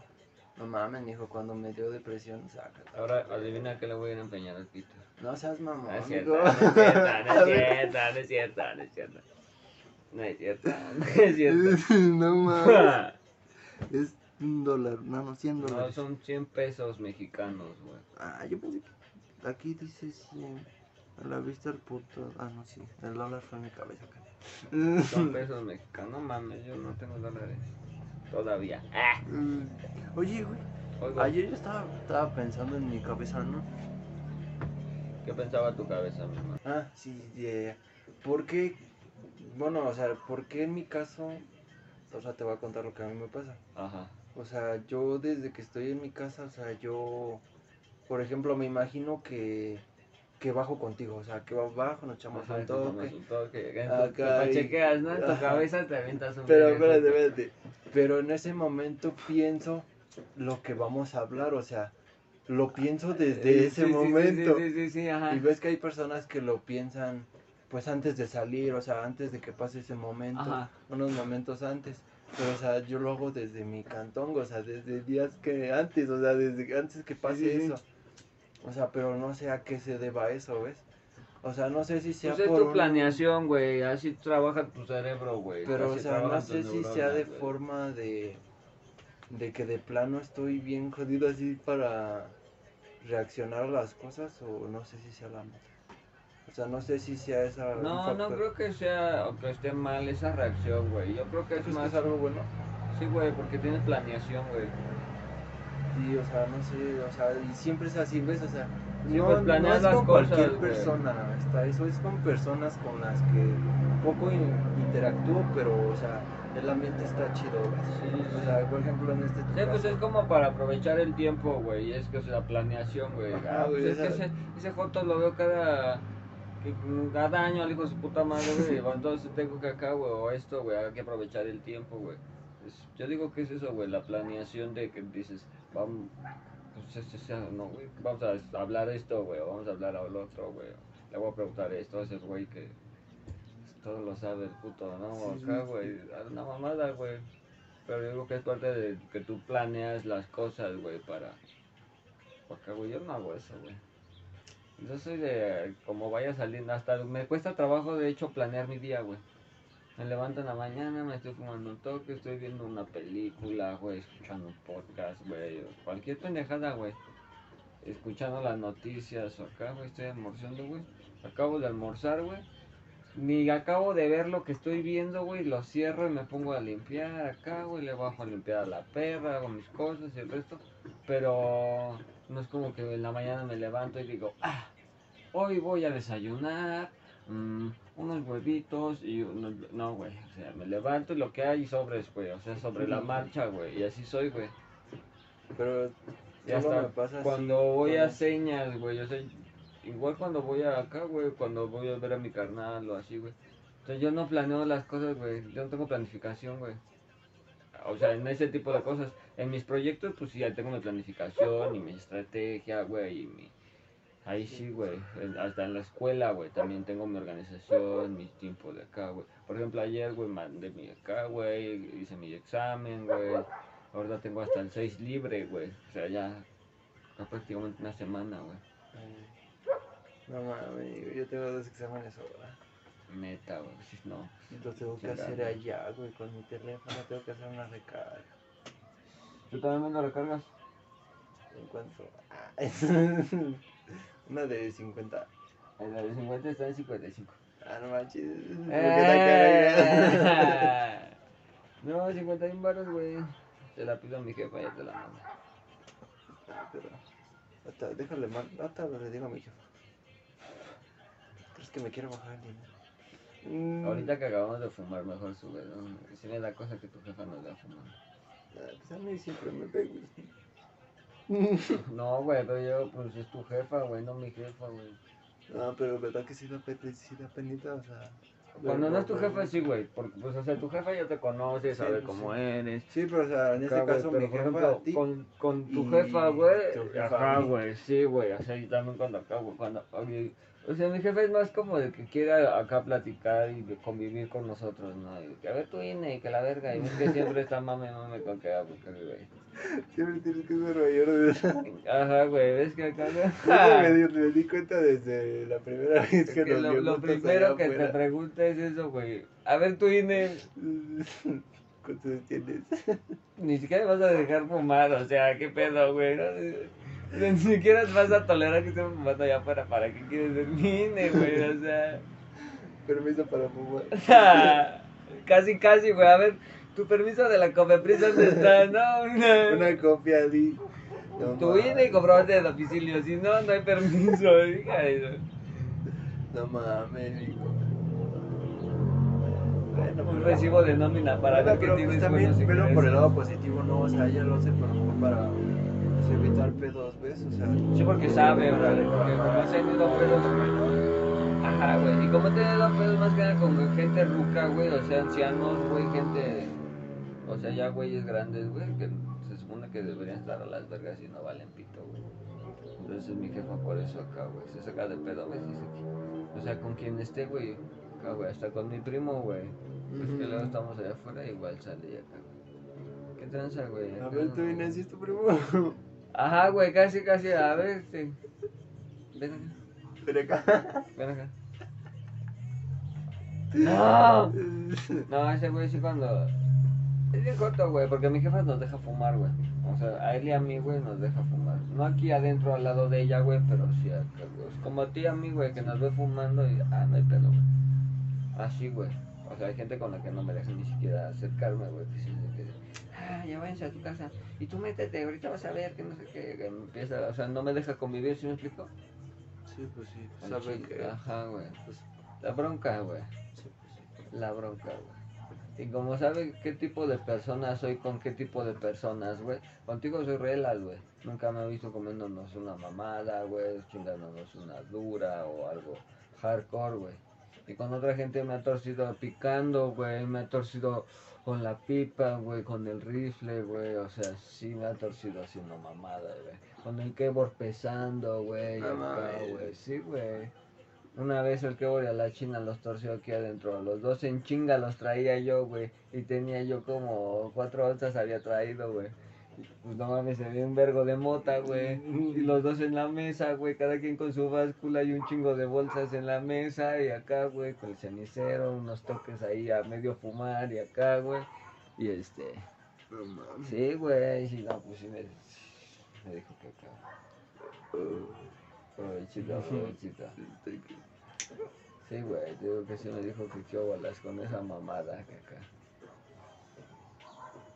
No mames, mijo, cuando me dio depresión, saca. ahora adivina que le voy a empeñar al pito. No seas mamón, No es cierto, no es cierto, no es cierto, no es cierto, no es cierto. No es cierto, no no mames. Es un dólar, no, no, 100 No, dólares. son 100 pesos mexicanos, güey. Ah, yo pensé que aquí dice 100. A la vista el puto. Ah, no, sí. El dólar fue en mi cabeza. Son pesos mexicanos, no mames, yo no tengo dólares. Todavía. Ah, Mm, Oye, güey. oigo, Ayer yo estaba, estaba pensando en mi cabeza, ¿no? ¿qué pensaba tu cabeza, mi hermano? Ah, sí, de, ¿por qué? Bueno, o sea, ¿por qué en mi caso? O sea, te voy a contar lo que a mí me pasa. Ajá. O sea, yo desde que estoy en mi casa, o sea, yo, por ejemplo, me imagino que, que bajo contigo, o sea, que bajo, nos echamos un toque. un toque, que Acá te pachequeas, ¿no? En tu cabeza te avientas un Pero espérate, espérate. Pero en ese momento pienso lo que vamos a hablar, o sea, lo pienso desde Eh, ese sí, sí, sí, momento. Sí, sí, sí, sí, ajá. Y ves que hay personas que lo piensan pues antes de salir, o sea, antes de que pase ese momento, Ajá. unos momentos antes. Pero, o sea, yo lo hago desde mi cantón, o sea, desde días que antes, o sea, desde antes que pase sí, sí. eso. O sea, pero no sé a qué se deba eso, ¿ves? O sea, no sé si sea Pues es por tu planeación, güey. Así trabaja tu cerebro, güey. Pero, o sea, no sé si sea de forma de, de que de plano estoy bien jodido así para reaccionar a las cosas o no sé si sea la neta. O sea, no sé si sea esa No, no creo que sea o que esté mal esa reacción, güey. Yo creo que es ¿Crees que más. es algo bueno? Sí, güey, porque tienes planeación, güey. Sí, o sea, no sé, o sea, y siempre es así, ¿ves? O sea, Sí, no, pues, no es con cosas, cualquier güey. persona, está eso es con personas con las que poco in- interactúo, pero, o sea, el ambiente está chido, ¿ves? Sí, O sea, por ejemplo, en este Sí, pues es como para aprovechar el tiempo, güey. Es que es la planeación, güey. Ajá, Ah, pues es que ese, ese Joto lo veo cada. cada año al hijo de su puta madre, güey. Entonces tengo que acá, güey, o esto, güey. Hay que aprovechar el tiempo, güey. Es- yo digo que es eso, güey. La planeación de que dices, vamos. Pues es- es- no, güey. Vamos a hablar esto, güey. Vamos a hablar al otro, güey. Le voy a preguntar esto a ese güey que. Todo lo sabe el puto, ¿no? Sí, Acá, sí. güey. Una mamada, güey. Pero yo digo que es parte de que tú planeas las cosas, güey, para... Porque, güey, yo no hago eso, güey. Yo soy de como vaya saliendo, hasta me cuesta trabajo, de hecho, planear mi día, güey. Me levanto en la mañana, me estoy fumando un toque, estoy viendo una película, güey, escuchando un podcast, güey, cualquier pendejada, güey. Escuchando las noticias, o acá, güey, estoy almorzando, güey. Acabo de almorzar, güey. Ni acabo de ver lo que estoy viendo, güey, lo cierro y me pongo a limpiar acá, güey, le bajo a limpiar a la perra, hago mis cosas y el resto. Pero no es como que en la mañana me levanto y digo, ah, hoy voy a desayunar, mm, unos huevitos y unos... No, güey, o sea, me levanto y lo que hay sobres, güey, o sea, sobre la marcha, güey, y así soy, güey. Pero Y solo hasta me pasa así cuando voy a señas, güey, o sea, igual cuando voy a acá, güey, cuando voy a ver a mi carnal o así, güey. Entonces yo no planeo las cosas, güey, yo no tengo planificación, güey. O sea, en ese tipo de cosas. En mis proyectos, pues sí, ya tengo mi planificación y mi estrategia, güey, y mi... Ahí sí, güey. Hasta en la escuela, güey, también tengo mi organización, mis tiempos de acá, güey. Por ejemplo, ayer, güey, mandé mi acá, güey, hice mi examen, güey. Ahora tengo hasta el 6 libre, güey. O sea, ya ya prácticamente una semana, güey. No mames, yo tengo dos exámenes ahora. Neta, güey. Sí, no. Y Lo tengo que hacer allá, güey, con mi teléfono tengo que hacer una recarga. ¿Tú también me lo recargas? ¿En cuánto? Ah, una de 50. La de 50 está en 55. Ah, no manches. Eh. No, 51 baros, güey. Te la pido a mi jefa, ya te la mando. Ah, pero. Déjale mal. Ahorita le digo a mi jefa. ¿Crees que me quiere bajar el dinero? Mm, Ahorita que acabamos de fumar, mejor sube, ¿no? Si me da cosa que tu jefa nos da fumando. ah, Pues a mí siempre me pega. No, güey, pero yo, pues es tu jefa, güey, no mi jefa, güey. No, pero verdad que sí da, sí da penita, o sea. Cuando no es tu jefa, sí, güey. Porque, pues, o sea, tu jefa ya te conoce, Sí, sabe cómo eres. Sí, pero o sea, en este Acá, caso pero, mi por jefa ejemplo, a ti. con, con tu y jefa, güey. tu jefa Ajá, a mí. güey, sí, güey. O sea, y también cuando acá, güey, cuando. oye, O sea, mi jefe es más como de que quiere acá platicar y de convivir con nosotros, ¿no? Y que a ver tu INE y que la verga. Y ves que siempre está mame, mame con que, ah, porque, güey. Siempre tienes que ser mayor de edad. Ajá, güey, ves que acá. Me, di, me di cuenta desde la primera vez Es que, que nos lo, lo primero que te afuera. pregunta es eso, güey. A ver tu INE. ¿Cuántos tienes? Ni siquiera vas a dejar fumar, o sea, qué pedo, güey. ¿no? Ni siquiera vas a tolerar que estén fumando allá afuera. ¿Para qué quieres ver mi INE, güey? O sea, Permiso para fumar. casi, casi, güey. A ver, tu permiso de la Cofepris, ¿dónde está? No, no. Una copia di. No Tu. INE y comprobante de domicilio. Si no, no hay permiso. hija de- No mames, hijo. Bueno, Un pero- recibo de nómina para ver que pero pues tienes también velo por el lado positivo, ¿no? O sea, ella lo lo mejor para pues, evitar pedos, ¿ves? O sea, Sí, porque sabe, órale, porque como has tenido pedos, güey. Ajá, güey. Y como he tenido pedos más que nada con gente ruca, güey, o sea, ancianos, güey, gente. O sea, ya güeyes grandes, güey, que se supone que deberían estar a las vergas y no valen pito, güey. Entonces mi jefa por eso acá, güey, se saca de pedo a veces. O sea, con quien esté, güey, acá, güey, hasta con mi primo, güey. Pues que luego estamos allá afuera, igual sale ya acá, güey. ¿Qué tranza, güey? a ver, tú vienes y es tu primo. Ajá, güey, casi, casi, a ver, este. Ven acá. Ven acá. Ven acá. No. No, ese güey sí cuando... Es bien corto, güey, porque mi jefa nos deja fumar, güey. O sea, a él y a mí, güey, nos deja fumar. No aquí adentro al lado de ella, güey, pero sí acá, güey. Es Como a ti y a mí, güey, que nos ve fumando y... Ah, no hay pedo, güey. Así, güey. O sea, hay gente con la que no me deja ni siquiera acercarme, güey. Que sí, de que... Ah, ya váyanse a tu casa. Y tú métete, ahorita vas a ver que no sé qué. Que me empieza... O sea, no me deja convivir, ¿sí me explico? Sí, pues sí. Chile, que. Ajá, güey. Pues, La bronca, güey. sí, pues sí. La bronca, güey. Y como sabe qué tipo de persona soy con qué tipo de personas, güey. Contigo soy relas, güey. Nunca me he visto comiéndonos una mamada, güey. Chingándonos una dura o algo hardcore, güey. Y con otra gente me ha torcido picando, güey. Me ha torcido con la pipa, güey. Con el rifle, güey. O sea, sí me ha torcido haciendo mamada, güey. Con el keyboard pesando, güey. Güey. Sí, güey. Una vez el keyboard y a la china los torció aquí adentro. Los dos en chinga los traía yo, güey. Y tenía yo como cuatro onzas había traído, güey. Y, Pues no mames, se ve un vergo de mota, güey. Y los dos en la mesa, güey. Cada quien con su báscula y un chingo de bolsas en la mesa. Y acá, güey, con el cenicero, unos toques ahí a medio fumar. Y acá, güey. Y este. No mames. Sí, güey. Sí, no, pues sí me, me dijo que acá. Provechito, provechito. Estoy que- Sí, güey, digo que sí me dijo que qué con esa mamada que acá.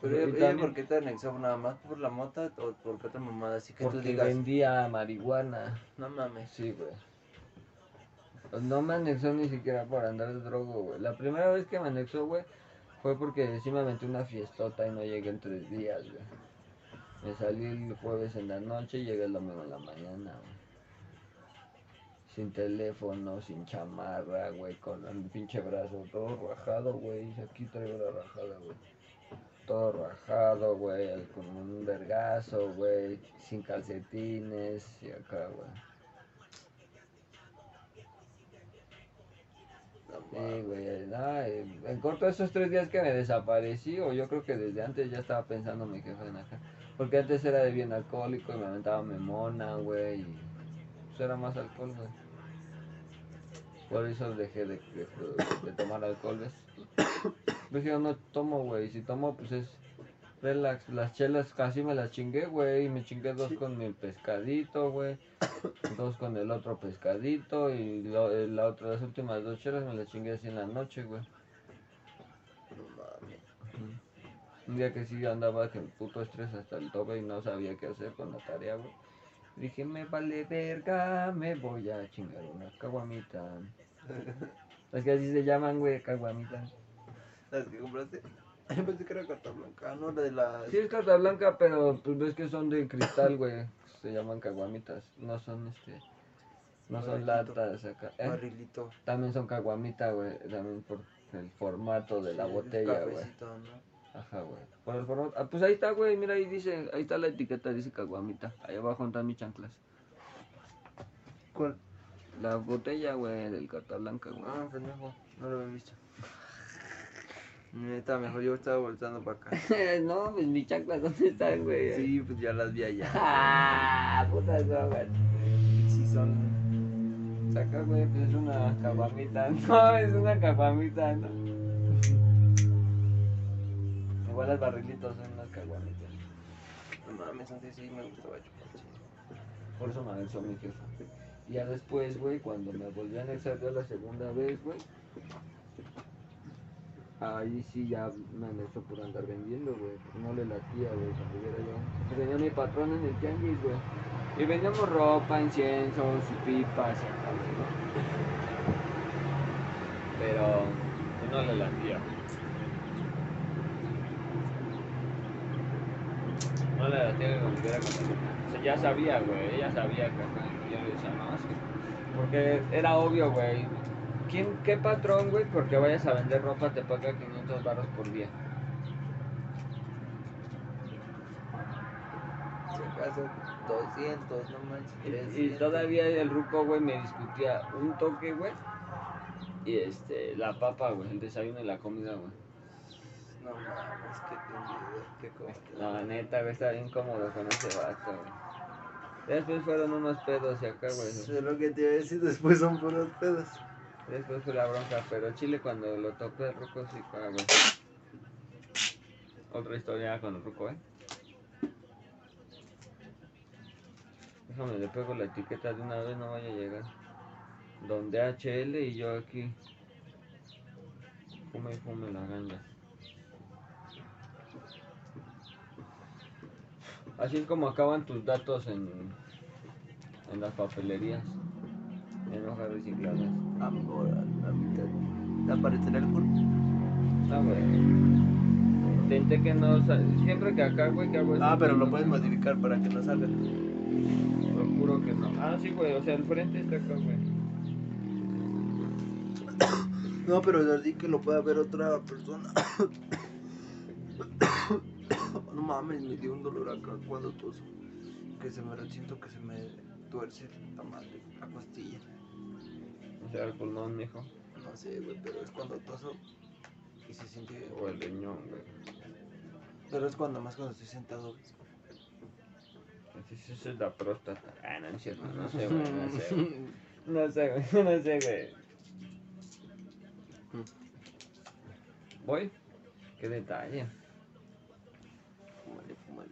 Pero ella, ella, también ¿por qué te anexó? ¿Nada más por la mota o por qué otra mamada? Así que tú porque digas, vendía marihuana. no mames. Sí, güey. Pues No me anexó ni siquiera por andar de drogo, güey. La primera vez que me anexó, güey, fue porque sí me aventé una fiestota y no llegué en tres días, güey. Me salí el jueves en la noche y llegué el domingo en la mañana, güey. Sin teléfono, sin chamarra, güey, con el pinche brazo todo rajado, güey. y Aquí traigo la rajada, güey. Todo rajado, güey, con un vergazo, güey, sin calcetines y acá, güey. Sí, güey, no, en corto esos tres días que me desaparecí, o yo creo que desde antes ya estaba pensando mi jefe en acá. Porque antes era de bien alcohólico y me aventaba memona, güey, y pues era más alcohol, güey. Por eso dejé de, de- de tomar alcohol, ¿ves? Pues yo no tomo, güey, si tomo pues es relax. Las chelas casi me las chingué, güey, me chingué dos con mi pescadito, güey dos con el otro pescadito y lo- eh, la otra, las últimas dos chelas me las chingué así en la noche, güey. Un día que sí andaba que puto estrés hasta el tope y no sabía qué hacer con la tarea, güey. Dije, me vale verga, me voy a chingar una caguamita. Es que así se llaman, güey, caguamitas. ¿Las que compraste? Yo pensé que era carta blanca, no la de las. Sí es carta blanca, pero pues ves que son de cristal, güey. Se llaman caguamitas. No son este. No son Barrilito. latas acá. ¿eh? Barrilito. También son caguamita, güey. También por el formato de la Sí, botella, güey. cafecito, ¿no? Ajá, güey. Por el formato. Ah, pues ahí está, güey. Mira, ahí dice, ahí está la etiqueta, dice caguamita. Ahí abajo están mis chanclas. ¿Cuál? La botella, güey, del carta blanca, güey. Ah, pendejo. No lo había visto. Neta, mejor yo estaba volteando para acá. no, pues mis chanclas, ¿dónde están, güey? Sí, pues ya las vi allá. Ah, putas drogas. Sí, son. Saca, güey, pues es una caguamita. No, es una caguamita, no. Igual los barrilitos son unas caguamitas. No mames, antes sí me gustaba chupar. Por eso me anexó mi jefa. Y ya después, güey, cuando me volví a anexar la segunda vez, güey. Ahí sí ya me anexó por andar vendiendo, güey. No le latía, güey, cuando hubiera yo. Venía mi patrón en el tianguis, güey. Y vendíamos ropa, inciensos y pipas y ¿no? Pero pues, no le latía. No le latía que volviera con. O sea, ya sabía, güey, ella sabía que Yo le decía. Porque era obvio, güey. ¿Quién, ¿Qué patrón, güey, porque vayas a vender ropa te paga 500 barros por día? Si acaso 200, no manches. Y, y 300. todavía el ruco, güey, me discutía un toque, güey. Y este, la papa, güey, el desayuno y la comida, güey. No mames, qué tendido, qué cosa. La neta, güey, estaba bien cómodo con ese vato, güey. Después fueron unos pedos y acá, güey. Eso es lo que te iba a decir, después son puros pedos. Después fue la bronca, pero Chile cuando lo topé el ruco sí güey. Otra historia con el ruco, eh. Déjame, le pego la etiqueta de una vez, no vaya a llegar. Donde HL y yo aquí. Fume y fume la ganja. Así es como acaban tus datos en, en las papelerías. En hojas recicladas. Amigo, a la mitad. ¿Te aparecerá el culo? No, güey. Intenté que no sal- Siempre que acá, güey, que hago eso, Ah, pero lo puedes salga. modificar para que no salga. Procuro que no. Ah, sí, güey. O sea, el frente está acá, güey. No, pero así que lo pueda ver otra persona. no mames, me dio un dolor acá cuando toso. Que se me siento que se me tuerce la madre, pulmón, mijo. No sé, güey, pero es cuando toso y se siente. O el riñón, güey. Pero es cuando más cuando estoy sentado. Sí, Esa es la próstata. Ah, no es cierto. No sé, güey. No sé, güey. No sé, güey. No sé, güey. ¿Voy? Qué detalle. Fúmale, fúmale.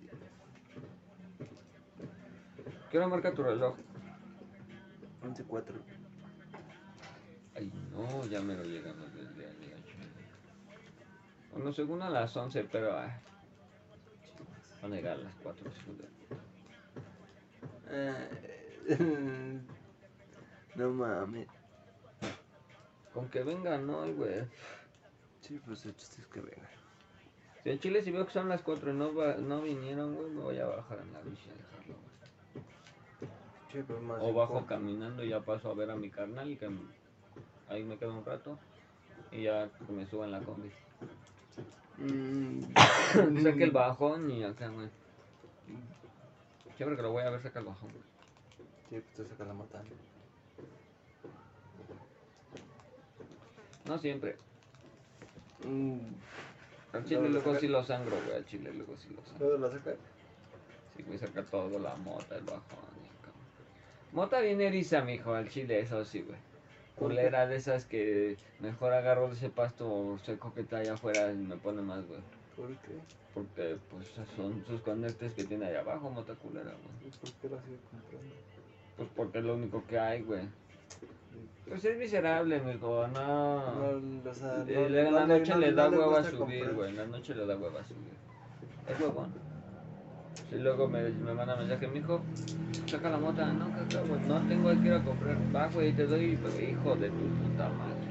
¿Qué hora marca tu reloj? 11-4. Ay, no, ya me lo llegamos del día de ayer. Bueno, según a las 11, pero... ah, van a llegar a las 4. Eh, no mames. Con que vengan, ¿no, güey? Sí, pues el chiste es que venga. Si en Chile si veo que son las 4 y no, va- no vinieron, güey, me voy a bajar en la bici a dejarlo, güey. Sí, más O bajo caminando y ya paso a ver a mi carnal y que ahí me quedo un rato y ya que me suba en la combi. Mm, Saque el bajón y acá, güey. Siempre que lo voy a ver, saca el bajón, güey. Sí, pues te saca la mata. No siempre. Mm, Al chile ¿Luego lo sí lo sangro, güey. Al chile luego sí lo sangro. ¿Luego la saca? Sí, güey, saca todo, la mota, el bajón. y acá. Mota bien eriza, mijo, al chile, eso sí, güey. Culera de esas que mejor agarro ese pasto seco que está allá afuera y me pone más, güey. ¿Por qué? Porque, pues, son sus conectes que tiene allá abajo, mota culera, güey. ¿Y ¿Por qué la sigue comprando? Pues porque es lo único que hay, güey. Pues es miserable, mijo, no. No, o sea, Eh, no- la noche no- le da hueva a subir, güey. En la noche le da hueva a subir. Es huevón. Y luego me, me manda mensaje, mijo, saca la mota. No, caca, güey, no tengo que ir a comprar. Va, güey, te doy, hijo de tu puta madre.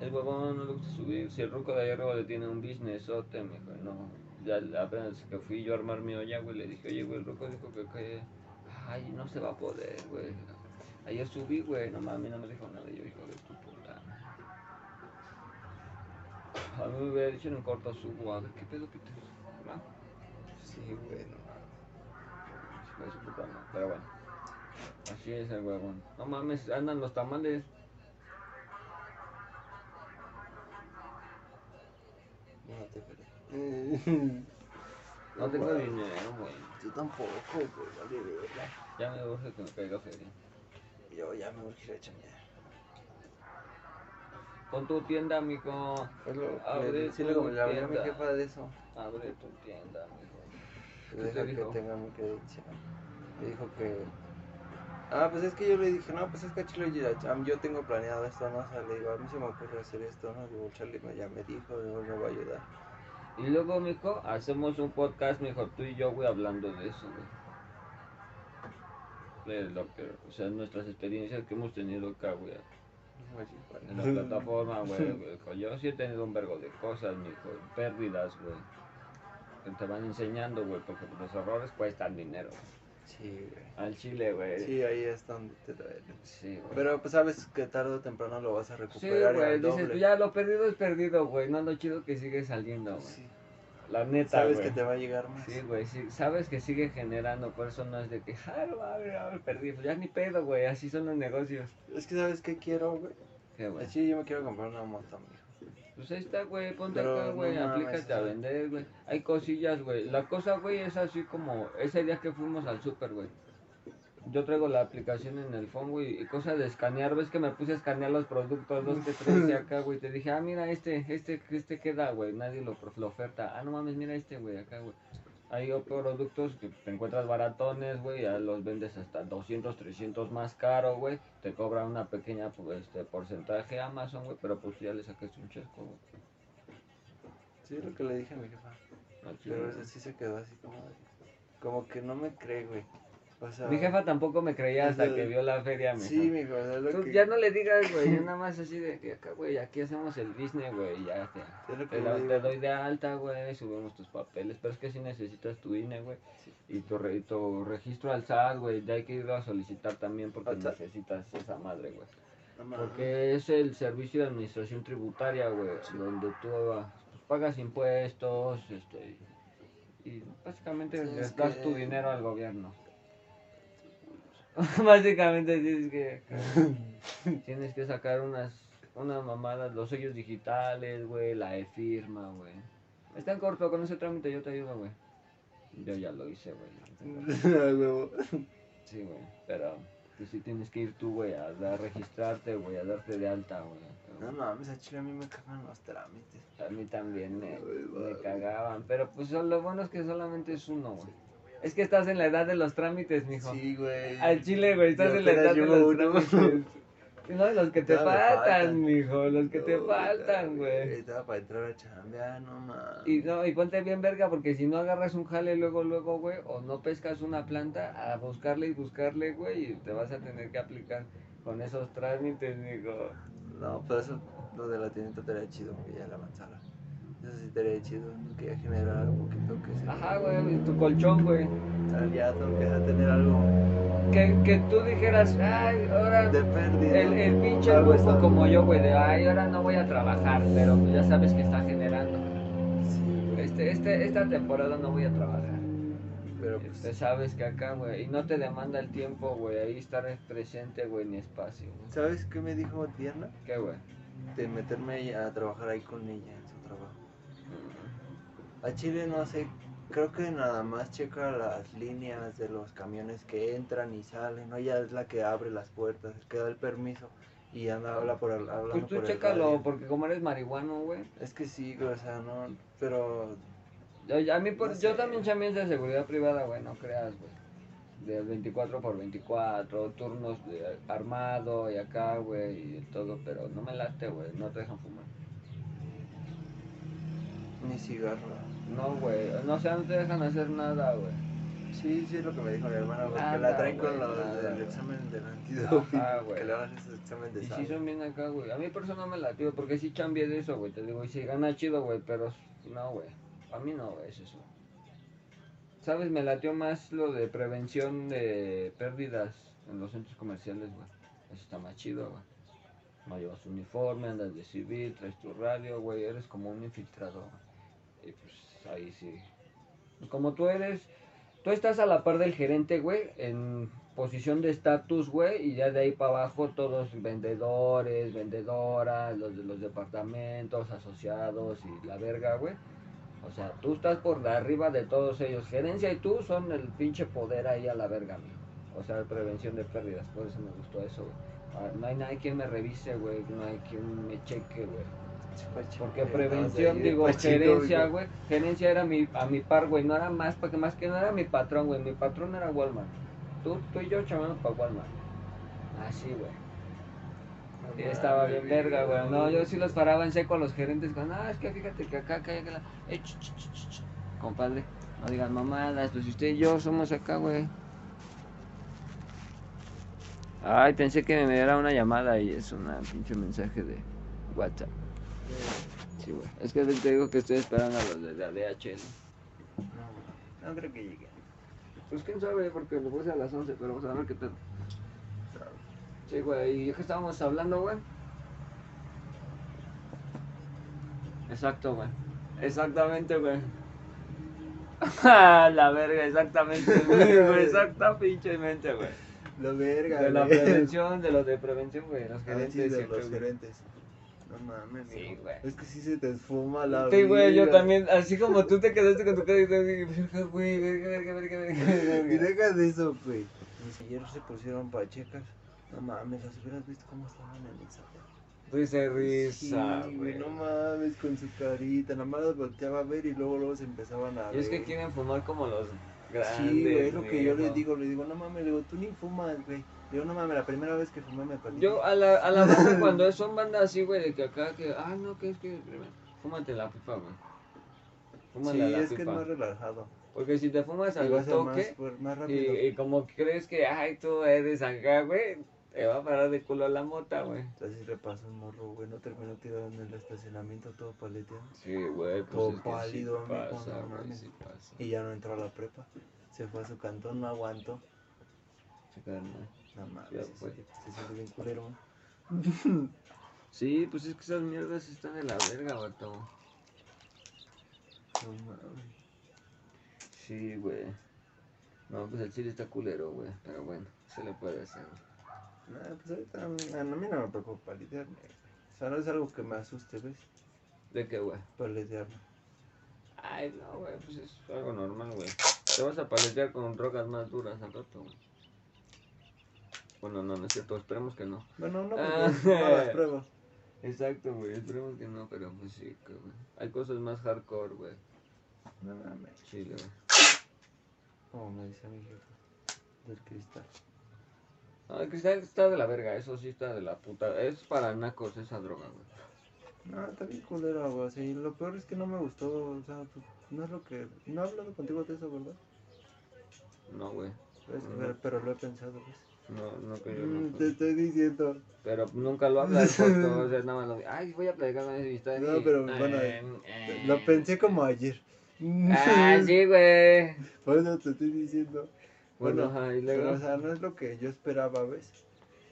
El huevón no le gusta subir. Si el ruco de ahí arriba le tiene un businessote, mijo, no. ya apenas que fui yo a armar mi olla, güey, le dije, oye, güey, el roco dijo que, que, ay, no se va a poder, güey. Ayer subí, güey, no mames, no me dijo nada, yo hijo de tu. A mí me hubiera dicho en corto subo, a ver, ¿qué pedo que te... ¿no? Sí, güey, no. De su puta Pero bueno, así es el huevón. No mames, andan los tamales. No te creo. No tengo dinero, güey. Yo tampoco, güey, vale. Ya me urge que me caiga feria. Yo ya me voy a ir a chambear. Con tu tienda. Es lo Abre que sí tu le comenté a mi jefa de eso. Abre tu tienda, ¿Qué te deja que dijo? tenga mi credencial. Me dijo que. Ah, pues es que yo le dije, no, pues es que Chile yo tengo planeado esto, ¿no? O sea, le digo, a mí se me ocurre hacer esto, ¿no? Digo, Charlie me- ya me dijo, digo, me va a ayudar. Y luego, mijo, hacemos un podcast, mijo, tú y yo, güey, hablando de eso, güey. De lo que, o sea, nuestras experiencias que hemos tenido acá, güey. En la plataforma, güey. güey. Yo sí he tenido un vergo de cosas, mijo. Pérdidas, güey. Que te van enseñando, güey, porque los errores cuestan dinero. Sí, güey. Al chile, güey. Sí, ahí es donde te duele. Sí, güey. Pero pues sabes que tarde o temprano lo vas a Sí, recuperar. y güey, dices, doble. pues ya lo perdido es perdido, güey. No lo chido que sigue saliendo, güey. Sí. La neta, Sabes güey. que te va a llegar más. Sí, güey, sí, sabes que sigue generando, por eso no es de que, ah, no mames, no mames, perdí, pues ya ni pedo, güey, así son los negocios. Es que sabes qué quiero, güey. ¿Qué, güey? Sí, yo me quiero comprar una moto, mijo. Pues ahí está, güey, ponte Pero acá, güey, no aplícate a güey. vender, güey. Hay cosillas, güey. La cosa, güey, es así como ese día que fuimos al súper, güey. Yo traigo la aplicación en el phone, güey, y cosa de escanear, ves que me puse a escanear los productos, los que traes acá, güey. Te dije, ah, mira, este, este, este queda, güey, nadie lo, lo oferta. Ah, no mames, mira este, güey, acá, güey. Hay productos que te encuentras baratones, güey, ya los vendes hasta 200, 300 más caro, güey. Te cobra una pequeña pues, este, porcentaje Amazon, güey, pero pues ya le sacaste un chasco, güey. Sí, es lo que le dije a mi jefa. Chile, Pero sí se quedó así como Como que no me cree, güey. O sea... Mi jefa tampoco me creía hasta que vio la feria, mi Sí, mijo, o sea, es lo Tú que... ya no le digas, güey, yo nada más así de que acá, güey, aquí hacemos el business, güey, ya, Te, la- te doy de alta, güey, subimos tus papeles, pero es que si necesitas tu INE, güey, y tu, re- y tu registro al SAT, güey, ya hay que ir a solicitar también porque necesitas esa madre, güey. Porque es el servicio de administración tributaria, güey, donde tú ah, pues, pagas impuestos, este, y básicamente Sí, le es das que- tu dinero al gobierno. básicamente tienes que tienes que sacar unas unas mamadas, los sellos digitales, güey, la e-firma, güey. Está en corto, con ese trámite yo te ayudo, güey. Yo ya lo hice, güey. Sí, güey, pero pues sí tienes que ir tú, güey, a, a registrarte, güey, a darte de alta, güey. No mames, a Chile a mí me cagan los trámites. A mí también me, me cagaban, pero pues lo bueno es que solamente es uno, güey. Es que estás en la edad de los trámites, mijo. Sí, güey. Al chile, güey, estás Yo en la edad de los uno. trámites. No, los que te faltan, faltan. mijo, los que te faltan, güey. Estaba para entrar a chambear, no mames. Y no, y ponte bien verga, porque si no agarras un jale luego, luego, güey, o no pescas una planta, a buscarle y buscarle, güey, y te vas a tener que aplicar con esos trámites, mijo. No, pero eso, lo de la tiendita estaría chido, que ya la manzana. Eso sí estaría chido, que ya generara un poquito que se... Ajá, güey, tu colchón, güey. O sea, ya tengo que tener algo Que, que tú dijeras, ay, ahora de pérdida. el, el pinche está- como yo, güey, de, ay, ahora no voy a trabajar, pero pues ya sabes que está generando. Sí. Este, este, esta temporada no voy a trabajar. Pero pues, Este, sabes que acá, güey, y no te demanda el tiempo, güey, ahí estar presente, güey, ni espacio. güey. ¿sabes qué me dijo Diana? ¿Qué, güey? De meterme a trabajar ahí con ella. A Chile no sé, creo que nada más checa las líneas de los camiones que entran y salen, ¿no? Ella es la que abre las puertas, el que da el permiso y anda habla por el, hablando Pues tú por chécalo, porque como eres marihuano, güey. Es que sí, o sea, no, pero Yo- A mí, por, No yo también chamé de seguridad privada, güey, no creas, güey. De 24 por 24, turnos de armado y acá, güey, y todo, pero no me late, güey, no te dejan fumar. Ni cigarro. No, güey, no, o sea, no te dejan hacer nada, güey. Sí, sí es lo que me dijo mi hermana, güey, que la traen con güey, los del güey. examen del antidoping, Ajá, güey. que le hacer ese examen de Y sí son bien acá, güey. A mí por eso no me latió, porque sí chambié de eso, güey. Te digo, y sí gana chido, güey, pero no, güey. a mí no es eso. ¿Sabes? Me latió más lo de prevención de pérdidas en los centros comerciales, güey. Eso está más chido, güey. No llevas uniforme, andas de civil, traes tu radio, güey. Eres como un infiltrado. güey. Y pues ahí sí. Como tú eres, tú estás a la par del gerente, güey, en posición de estatus, güey, y ya de ahí para abajo todos vendedores, vendedoras, los de los departamentos, asociados y la verga, güey. O sea, tú estás por arriba de todos ellos. Gerencia y tú son el pinche poder ahí a la verga. O sea, prevención de pérdidas. Por eso me gustó eso, güey. Ah, No hay nadie quien me revise, güey. No hay quien me cheque, güey. Porque prevención, digo, gerencia, güey. Gerencia era mi, a mi par, güey. No era más, porque más que no era mi patrón, güey. Mi patrón era Walmart. Tú, tú y yo chamamos para Walmart. Así, güey. Y estaba bien verga, güey. No, yo sí los paraba en seco a los gerentes con, ah, es que fíjate que acá, acá, acá. Eh, ch, ch, ch, ch, ch. Compadre, no digan mamadas, pues usted y yo somos acá, güey. Ay, pensé que me diera una llamada y es una pinche mensaje de WhatsApp. Sí, güey. Es que te digo que estoy esperando a los de la DHL. No, no creo que llegue. Pues quién sabe, porque lo puse a las 11, pero vamos a ver qué tal. Sí, güey, y que estábamos hablando, güey. Exacto, güey. Exactamente, güey. la verga, exactamente, güey. Exacta pinchemente, güey. Lo verga, De la güey. prevención, de los de prevención, güey. Los gerentes sí, de siempre, los güey. gerentes. No mames, Sí, güey. Es que sí se te esfuma la Sí, güey, yo también, así como tú te quedaste con tu cara y te verga, güey, verga, verga, verga, verga. Y deja de eso, güey. Mis ayer se pusieron pachecas. No mames, las hubieras visto cómo estaban en el salón. Risa y risa, Sí, güey. No mames, con su carita. Nada más las volteaba a ver y luego luego se empezaban a Y es que ver. quieren fumar como los grandes. Sí, güey, es lo que yo les digo. Le digo, no mames, le digo, tú ni fumas, güey. Digo, no mames, la primera vez que fumé me perdí. Yo a la, a la banda cuando son bandas así, güey, de que acá, que, ah, no, que es que, fúmate la pipa, güey. Fúmate Sí, la es que es pipa. más relajado. Porque si te fumas al a más, toque, más y, rápido. y como crees que, ay, tú eres acá, güey, te va a parar de culo la mota, güey. Así le pasó un morro, güey. No terminó tirado en el estacionamiento todo paleteado. Sí, güey, Todo pues es que pálido, sí amigo, pasa, no güey, mames. sí pasa. Y ya no entró a la prepa. Se fue a su cantón, no aguantó. Sí, carnal. No mames, Ya se, fue. se siente bien culero. Sí, pues es que esas mierdas están de la verga, vato. No mames. Sí, güey. No, pues el chile está culero, güey. Pero bueno, se le puede hacer. Nah, pues ahorita a mí no me preocupa paletearme. O sea, no es algo que me asuste, ¿ves? ¿De qué, güey? Paletearme. Ay, no, güey, pues es algo normal, güey. Te vas a paletear con drogas más duras al rato, güey. Bueno, no, no es cierto, esperemos que no. Bueno, no, Ah. porque no las pruebo. Exacto, güey, esperemos que no, pero pues sí, güey. Hay cosas más hardcore, güey. No mames. Chile, güey. Como me dice mi jefe. Del cristal. No, el cristal está de la verga, eso sí está de la puta. Es para nacos esa droga, güey. No, está bien culero, güey. Sí, lo peor es que no me gustó. O sea, pues, no es lo que. No he hablado contigo de eso, ¿verdad? No, güey. Pues, pero, pero lo he pensado, pues. No, no que yo Mm, no. te estoy diciendo. Pero nunca lo hablas, porque, o sea, nada más lo Ay, voy a platicar con ese amistad. No, pero bueno, Eh, eh. Lo pensé como ayer. Ah, sí, güey. Por eso te estoy diciendo. Bueno, Bueno, ajá, y Pero, o sea, no es lo que yo esperaba, ¿ves?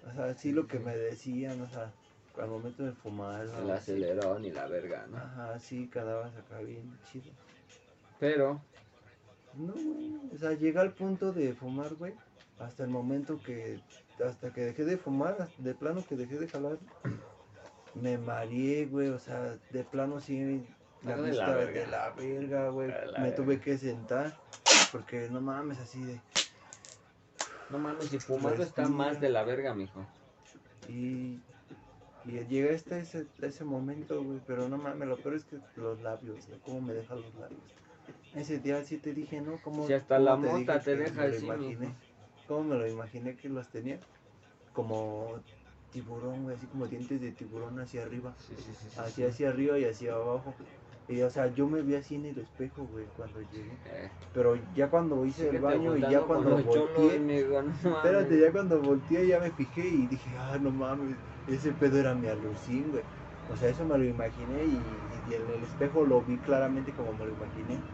O sea, sí lo que me decían, o sea, al momento de fumar. El acelerón y la verga, ¿no? Ajá, sí, quedabas acá bien chido. Pero, No, güey. O sea, llega al punto de fumar, güey. Hasta el momento que. Hasta que dejé de fumar, hasta- de plano que dejé de jalar. Me mareé, güey. O sea, de plano sí. La Ah, de la vista de verga. la verga, güey. De la Me verga. tuve que sentar. Porque no mames, así de. no mames, si fumando está más de la verga, mijo. Y. Y llega este ese, ese momento, güey. Pero no mames, lo peor es que los labios, güey. ¿Cómo me dejan los labios? Ese día sí te dije, ¿no? ¿Cómo, Si hasta la mota te que deja así. ¿Cómo me lo imaginé que los tenía? Como tiburón, güey, así como dientes de tiburón hacia arriba. Sí, sí, sí. sí, Así sí. hacia arriba y hacia abajo. Y o sea, yo me vi así en el espejo, güey, cuando llegué. Eh, Pero ya cuando hice el baño y ya cuando volteé. no Espérate, ya cuando volteé ya me fijé y dije, ah, no mames, ese pedo era mi alucín, güey. O sea, eso me lo imaginé y, y en el espejo lo vi claramente como me lo imaginé.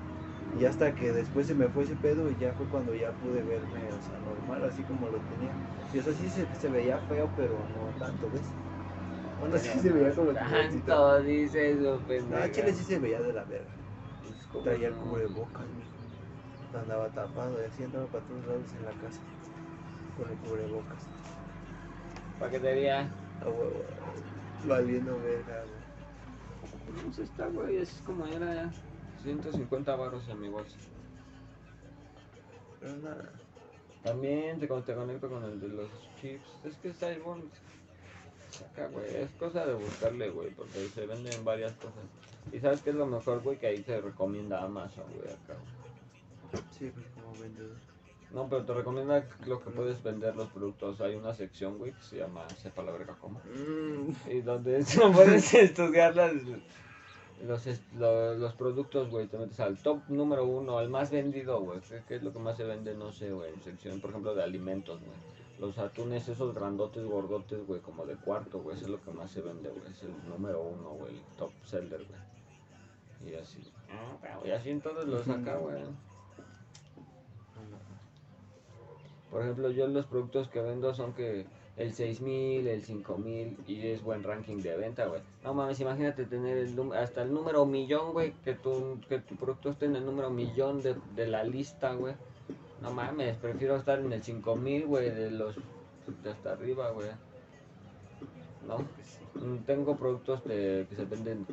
Y hasta que después se me fue ese pedo y ya fue cuando ya pude verme, o sea, normal, así como lo tenía. Y o sea, sí se, se veía feo, pero no tanto, ¿ves? Bueno, sí se veía como. Tanto dice eso, No, Chile sí se veía de la verga. Pues, ¿cómo Traía el cubrebocas, mijo. Andaba tapado y así andaba para todos lados en la casa. Con el cubrebocas. Para que te vea. A huevo. Valiendo verga, güey. Sé, está, güey, es como era ya. 150 baros en mi bolsa. Pero nada. También te, te conecto con el de los chips. Es que está bueno. Saca, güey. Es cosa de buscarle, güey, porque se venden varias cosas. Y sabes qué es lo mejor, güey, que ahí te recomienda Amazon, güey, acá. güey. Sí, pues como vendedor. No, pero te recomienda lo que puedes vender los productos. Hay una sección, güey, que se llama Sepa la verga cómo. Mm, Y donde puedes estudiar las, los, est- lo- los productos, güey. Te metes al top número uno, al más vendido, güey. ¿Qué, es lo que más se vende? No sé, güey. En sección, por ejemplo, de alimentos, güey. Los atunes, esos grandotes, gordotes, güey, como de cuarto, güey. Eso es lo que más se vende, güey. Es el número uno, güey. El top seller, güey. Y así. Y así en todos los acá, güey. Por ejemplo, yo los productos que vendo son que el 6000, el 5000 y es buen ranking de venta, güey. No mames, imagínate tener el hasta el número millón, güey, que tu, que tu producto esté en el número millón de, de la lista, güey. No mames, prefiero estar en el 5000, güey, de los de hasta arriba, güey. ¿No? Tengo productos de- que se venden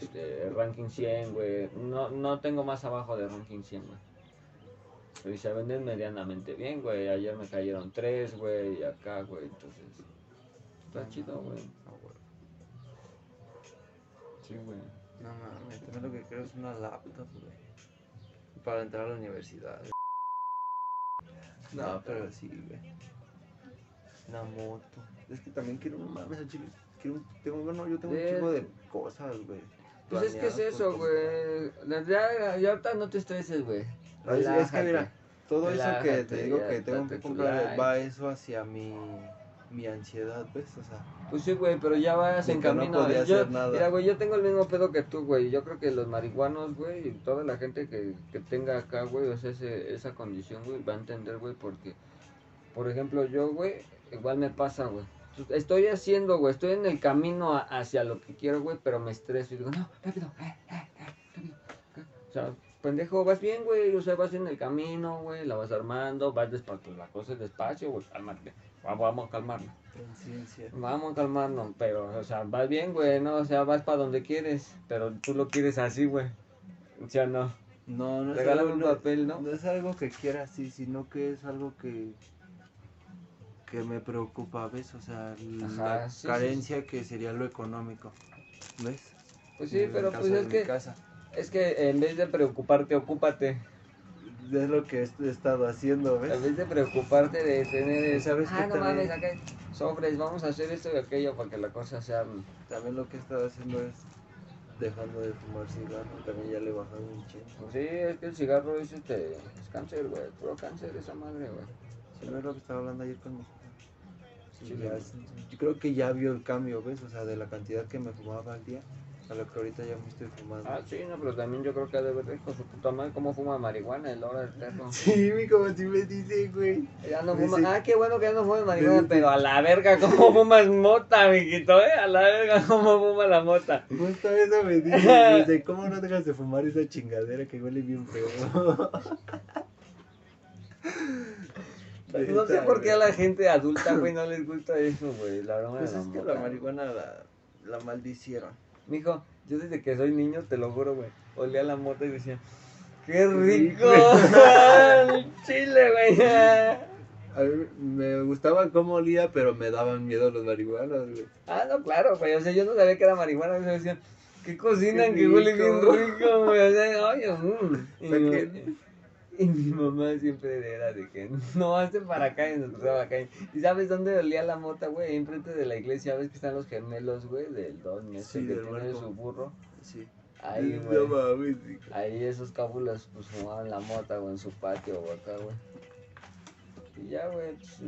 este, ranking 100, güey. No, no tengo más abajo de ranking 100, güey. Y se venden medianamente bien, güey. Ayer me cayeron tres, güey, y acá, güey. Entonces, está chido, güey. Sí, güey. No mames, también lo que quiero es una laptop, güey. Para entrar a la universidad. No, pero sí, güey. Una moto. Es que también quiero, no mames, al chile. Quiero, un- tengo, bueno, yo tengo un chico de cosas, güey. Pues es que es eso, güey. Ya, ya ahorita no te estreses, güey. Es, que mira, Relájate. todo eso que te digo que tengo que comprar va eso hacia mi, mi ansiedad, ¿ves? O sea, Pues sí, güey, pero ya vas en que no camino. podía yo, hacer nada. Mira, güey, yo tengo el mismo pedo que tú, güey. Yo creo que los marihuanos, güey, y toda la gente que, que tenga acá, güey, o sea, ese- esa condición, güey, va a entender, güey, porque, por ejemplo, yo, güey, igual me pasa, güey. Estoy haciendo, güey, estoy en el camino a- hacia lo que quiero, güey, pero me estreso y digo, no, rápido, eh, eh, eh, rápido. eh". O sea, pendejo, vas bien, güey, o sea, vas en el camino, güey, la vas armando, vas despacio, la cosa es despacio, güey, cálmate, vamos, vamos a conciencia. Vamos a calmarnos, pero, o sea, vas bien, güey, ¿no? O sea, vas para donde quieres, pero tú lo quieres así, güey. O sea, no. No, no es, Regálame algo, un papel, ¿no? no es algo que quiera así, sino que es algo que que me preocupa, ¿ves? O sea, la Ajá, sí, sí, carencia que sería lo económico, ¿ves? Pues sí, En pero pues es que, casa. Es que en vez de preocuparte, ocúpate. Es lo que he estado haciendo, ¿ves? En vez de preocuparte de tener sabes ah, no también- mames, acá hay sobres, vamos a hacer esto y aquello para que la cosa sea... También lo que he estado haciendo es dejando de fumar cigarro, también ya le he bajado un chingo. Sí, es que el cigarro es, este, es cáncer, güey, puro cáncer esa madre, güey. Si no es lo que estaba hablando ayer con mi. Sí, Sí, yo creo que ya vio el cambio, ¿ves? O sea, de la cantidad que me fumaba al día a lo que ahorita ya me estoy fumando. Ah, sí, no, pero también yo creo que ha de ver rico su puta madre cómo fuma marihuana el hora del perro. Sí, mi como si me dice, güey. Ya no fuma. dice- Ah, qué bueno que ya no me marihuana, dice- pero a la verga, ¿cómo fumas mota, mijito, eh? A la verga, ¿cómo fuma la mota? Justo eso me dice, dice, ¿cómo no dejas de fumar esa chingadera que huele bien feo? No sé por qué a la gente adulta, güey, no les gusta eso, güey. La broma Pues de la es que la marihuana la, la maldicieron. Mijo, yo desde que soy niño, te lo juro, güey, olía la mota y decía, ¡qué rico! Chile, güey. A mí me gustaba cómo olía, pero me daban miedo los marihuanos, güey. Ah, no, claro, güey. O sea, yo no sabía que era marihuana. Yo decía, ¿qué cocinan Qué que huele bien rico. rico, güey? O sea, oye, mm. Y, y mi mamá siempre era de que no hazte para acá y nos cruzaba acá. ¿Y sabes dónde olía la mota, güey? Enfrente de la iglesia. ¿Ves que están los gemelos, güey? Del don ese Sí, que tiene su burro. Sí. Ahí, No güey. mames, sí. Ahí esos cábulas pues fumaban la mota, güey, en su patio o acá, güey. Y ya, güey, pues,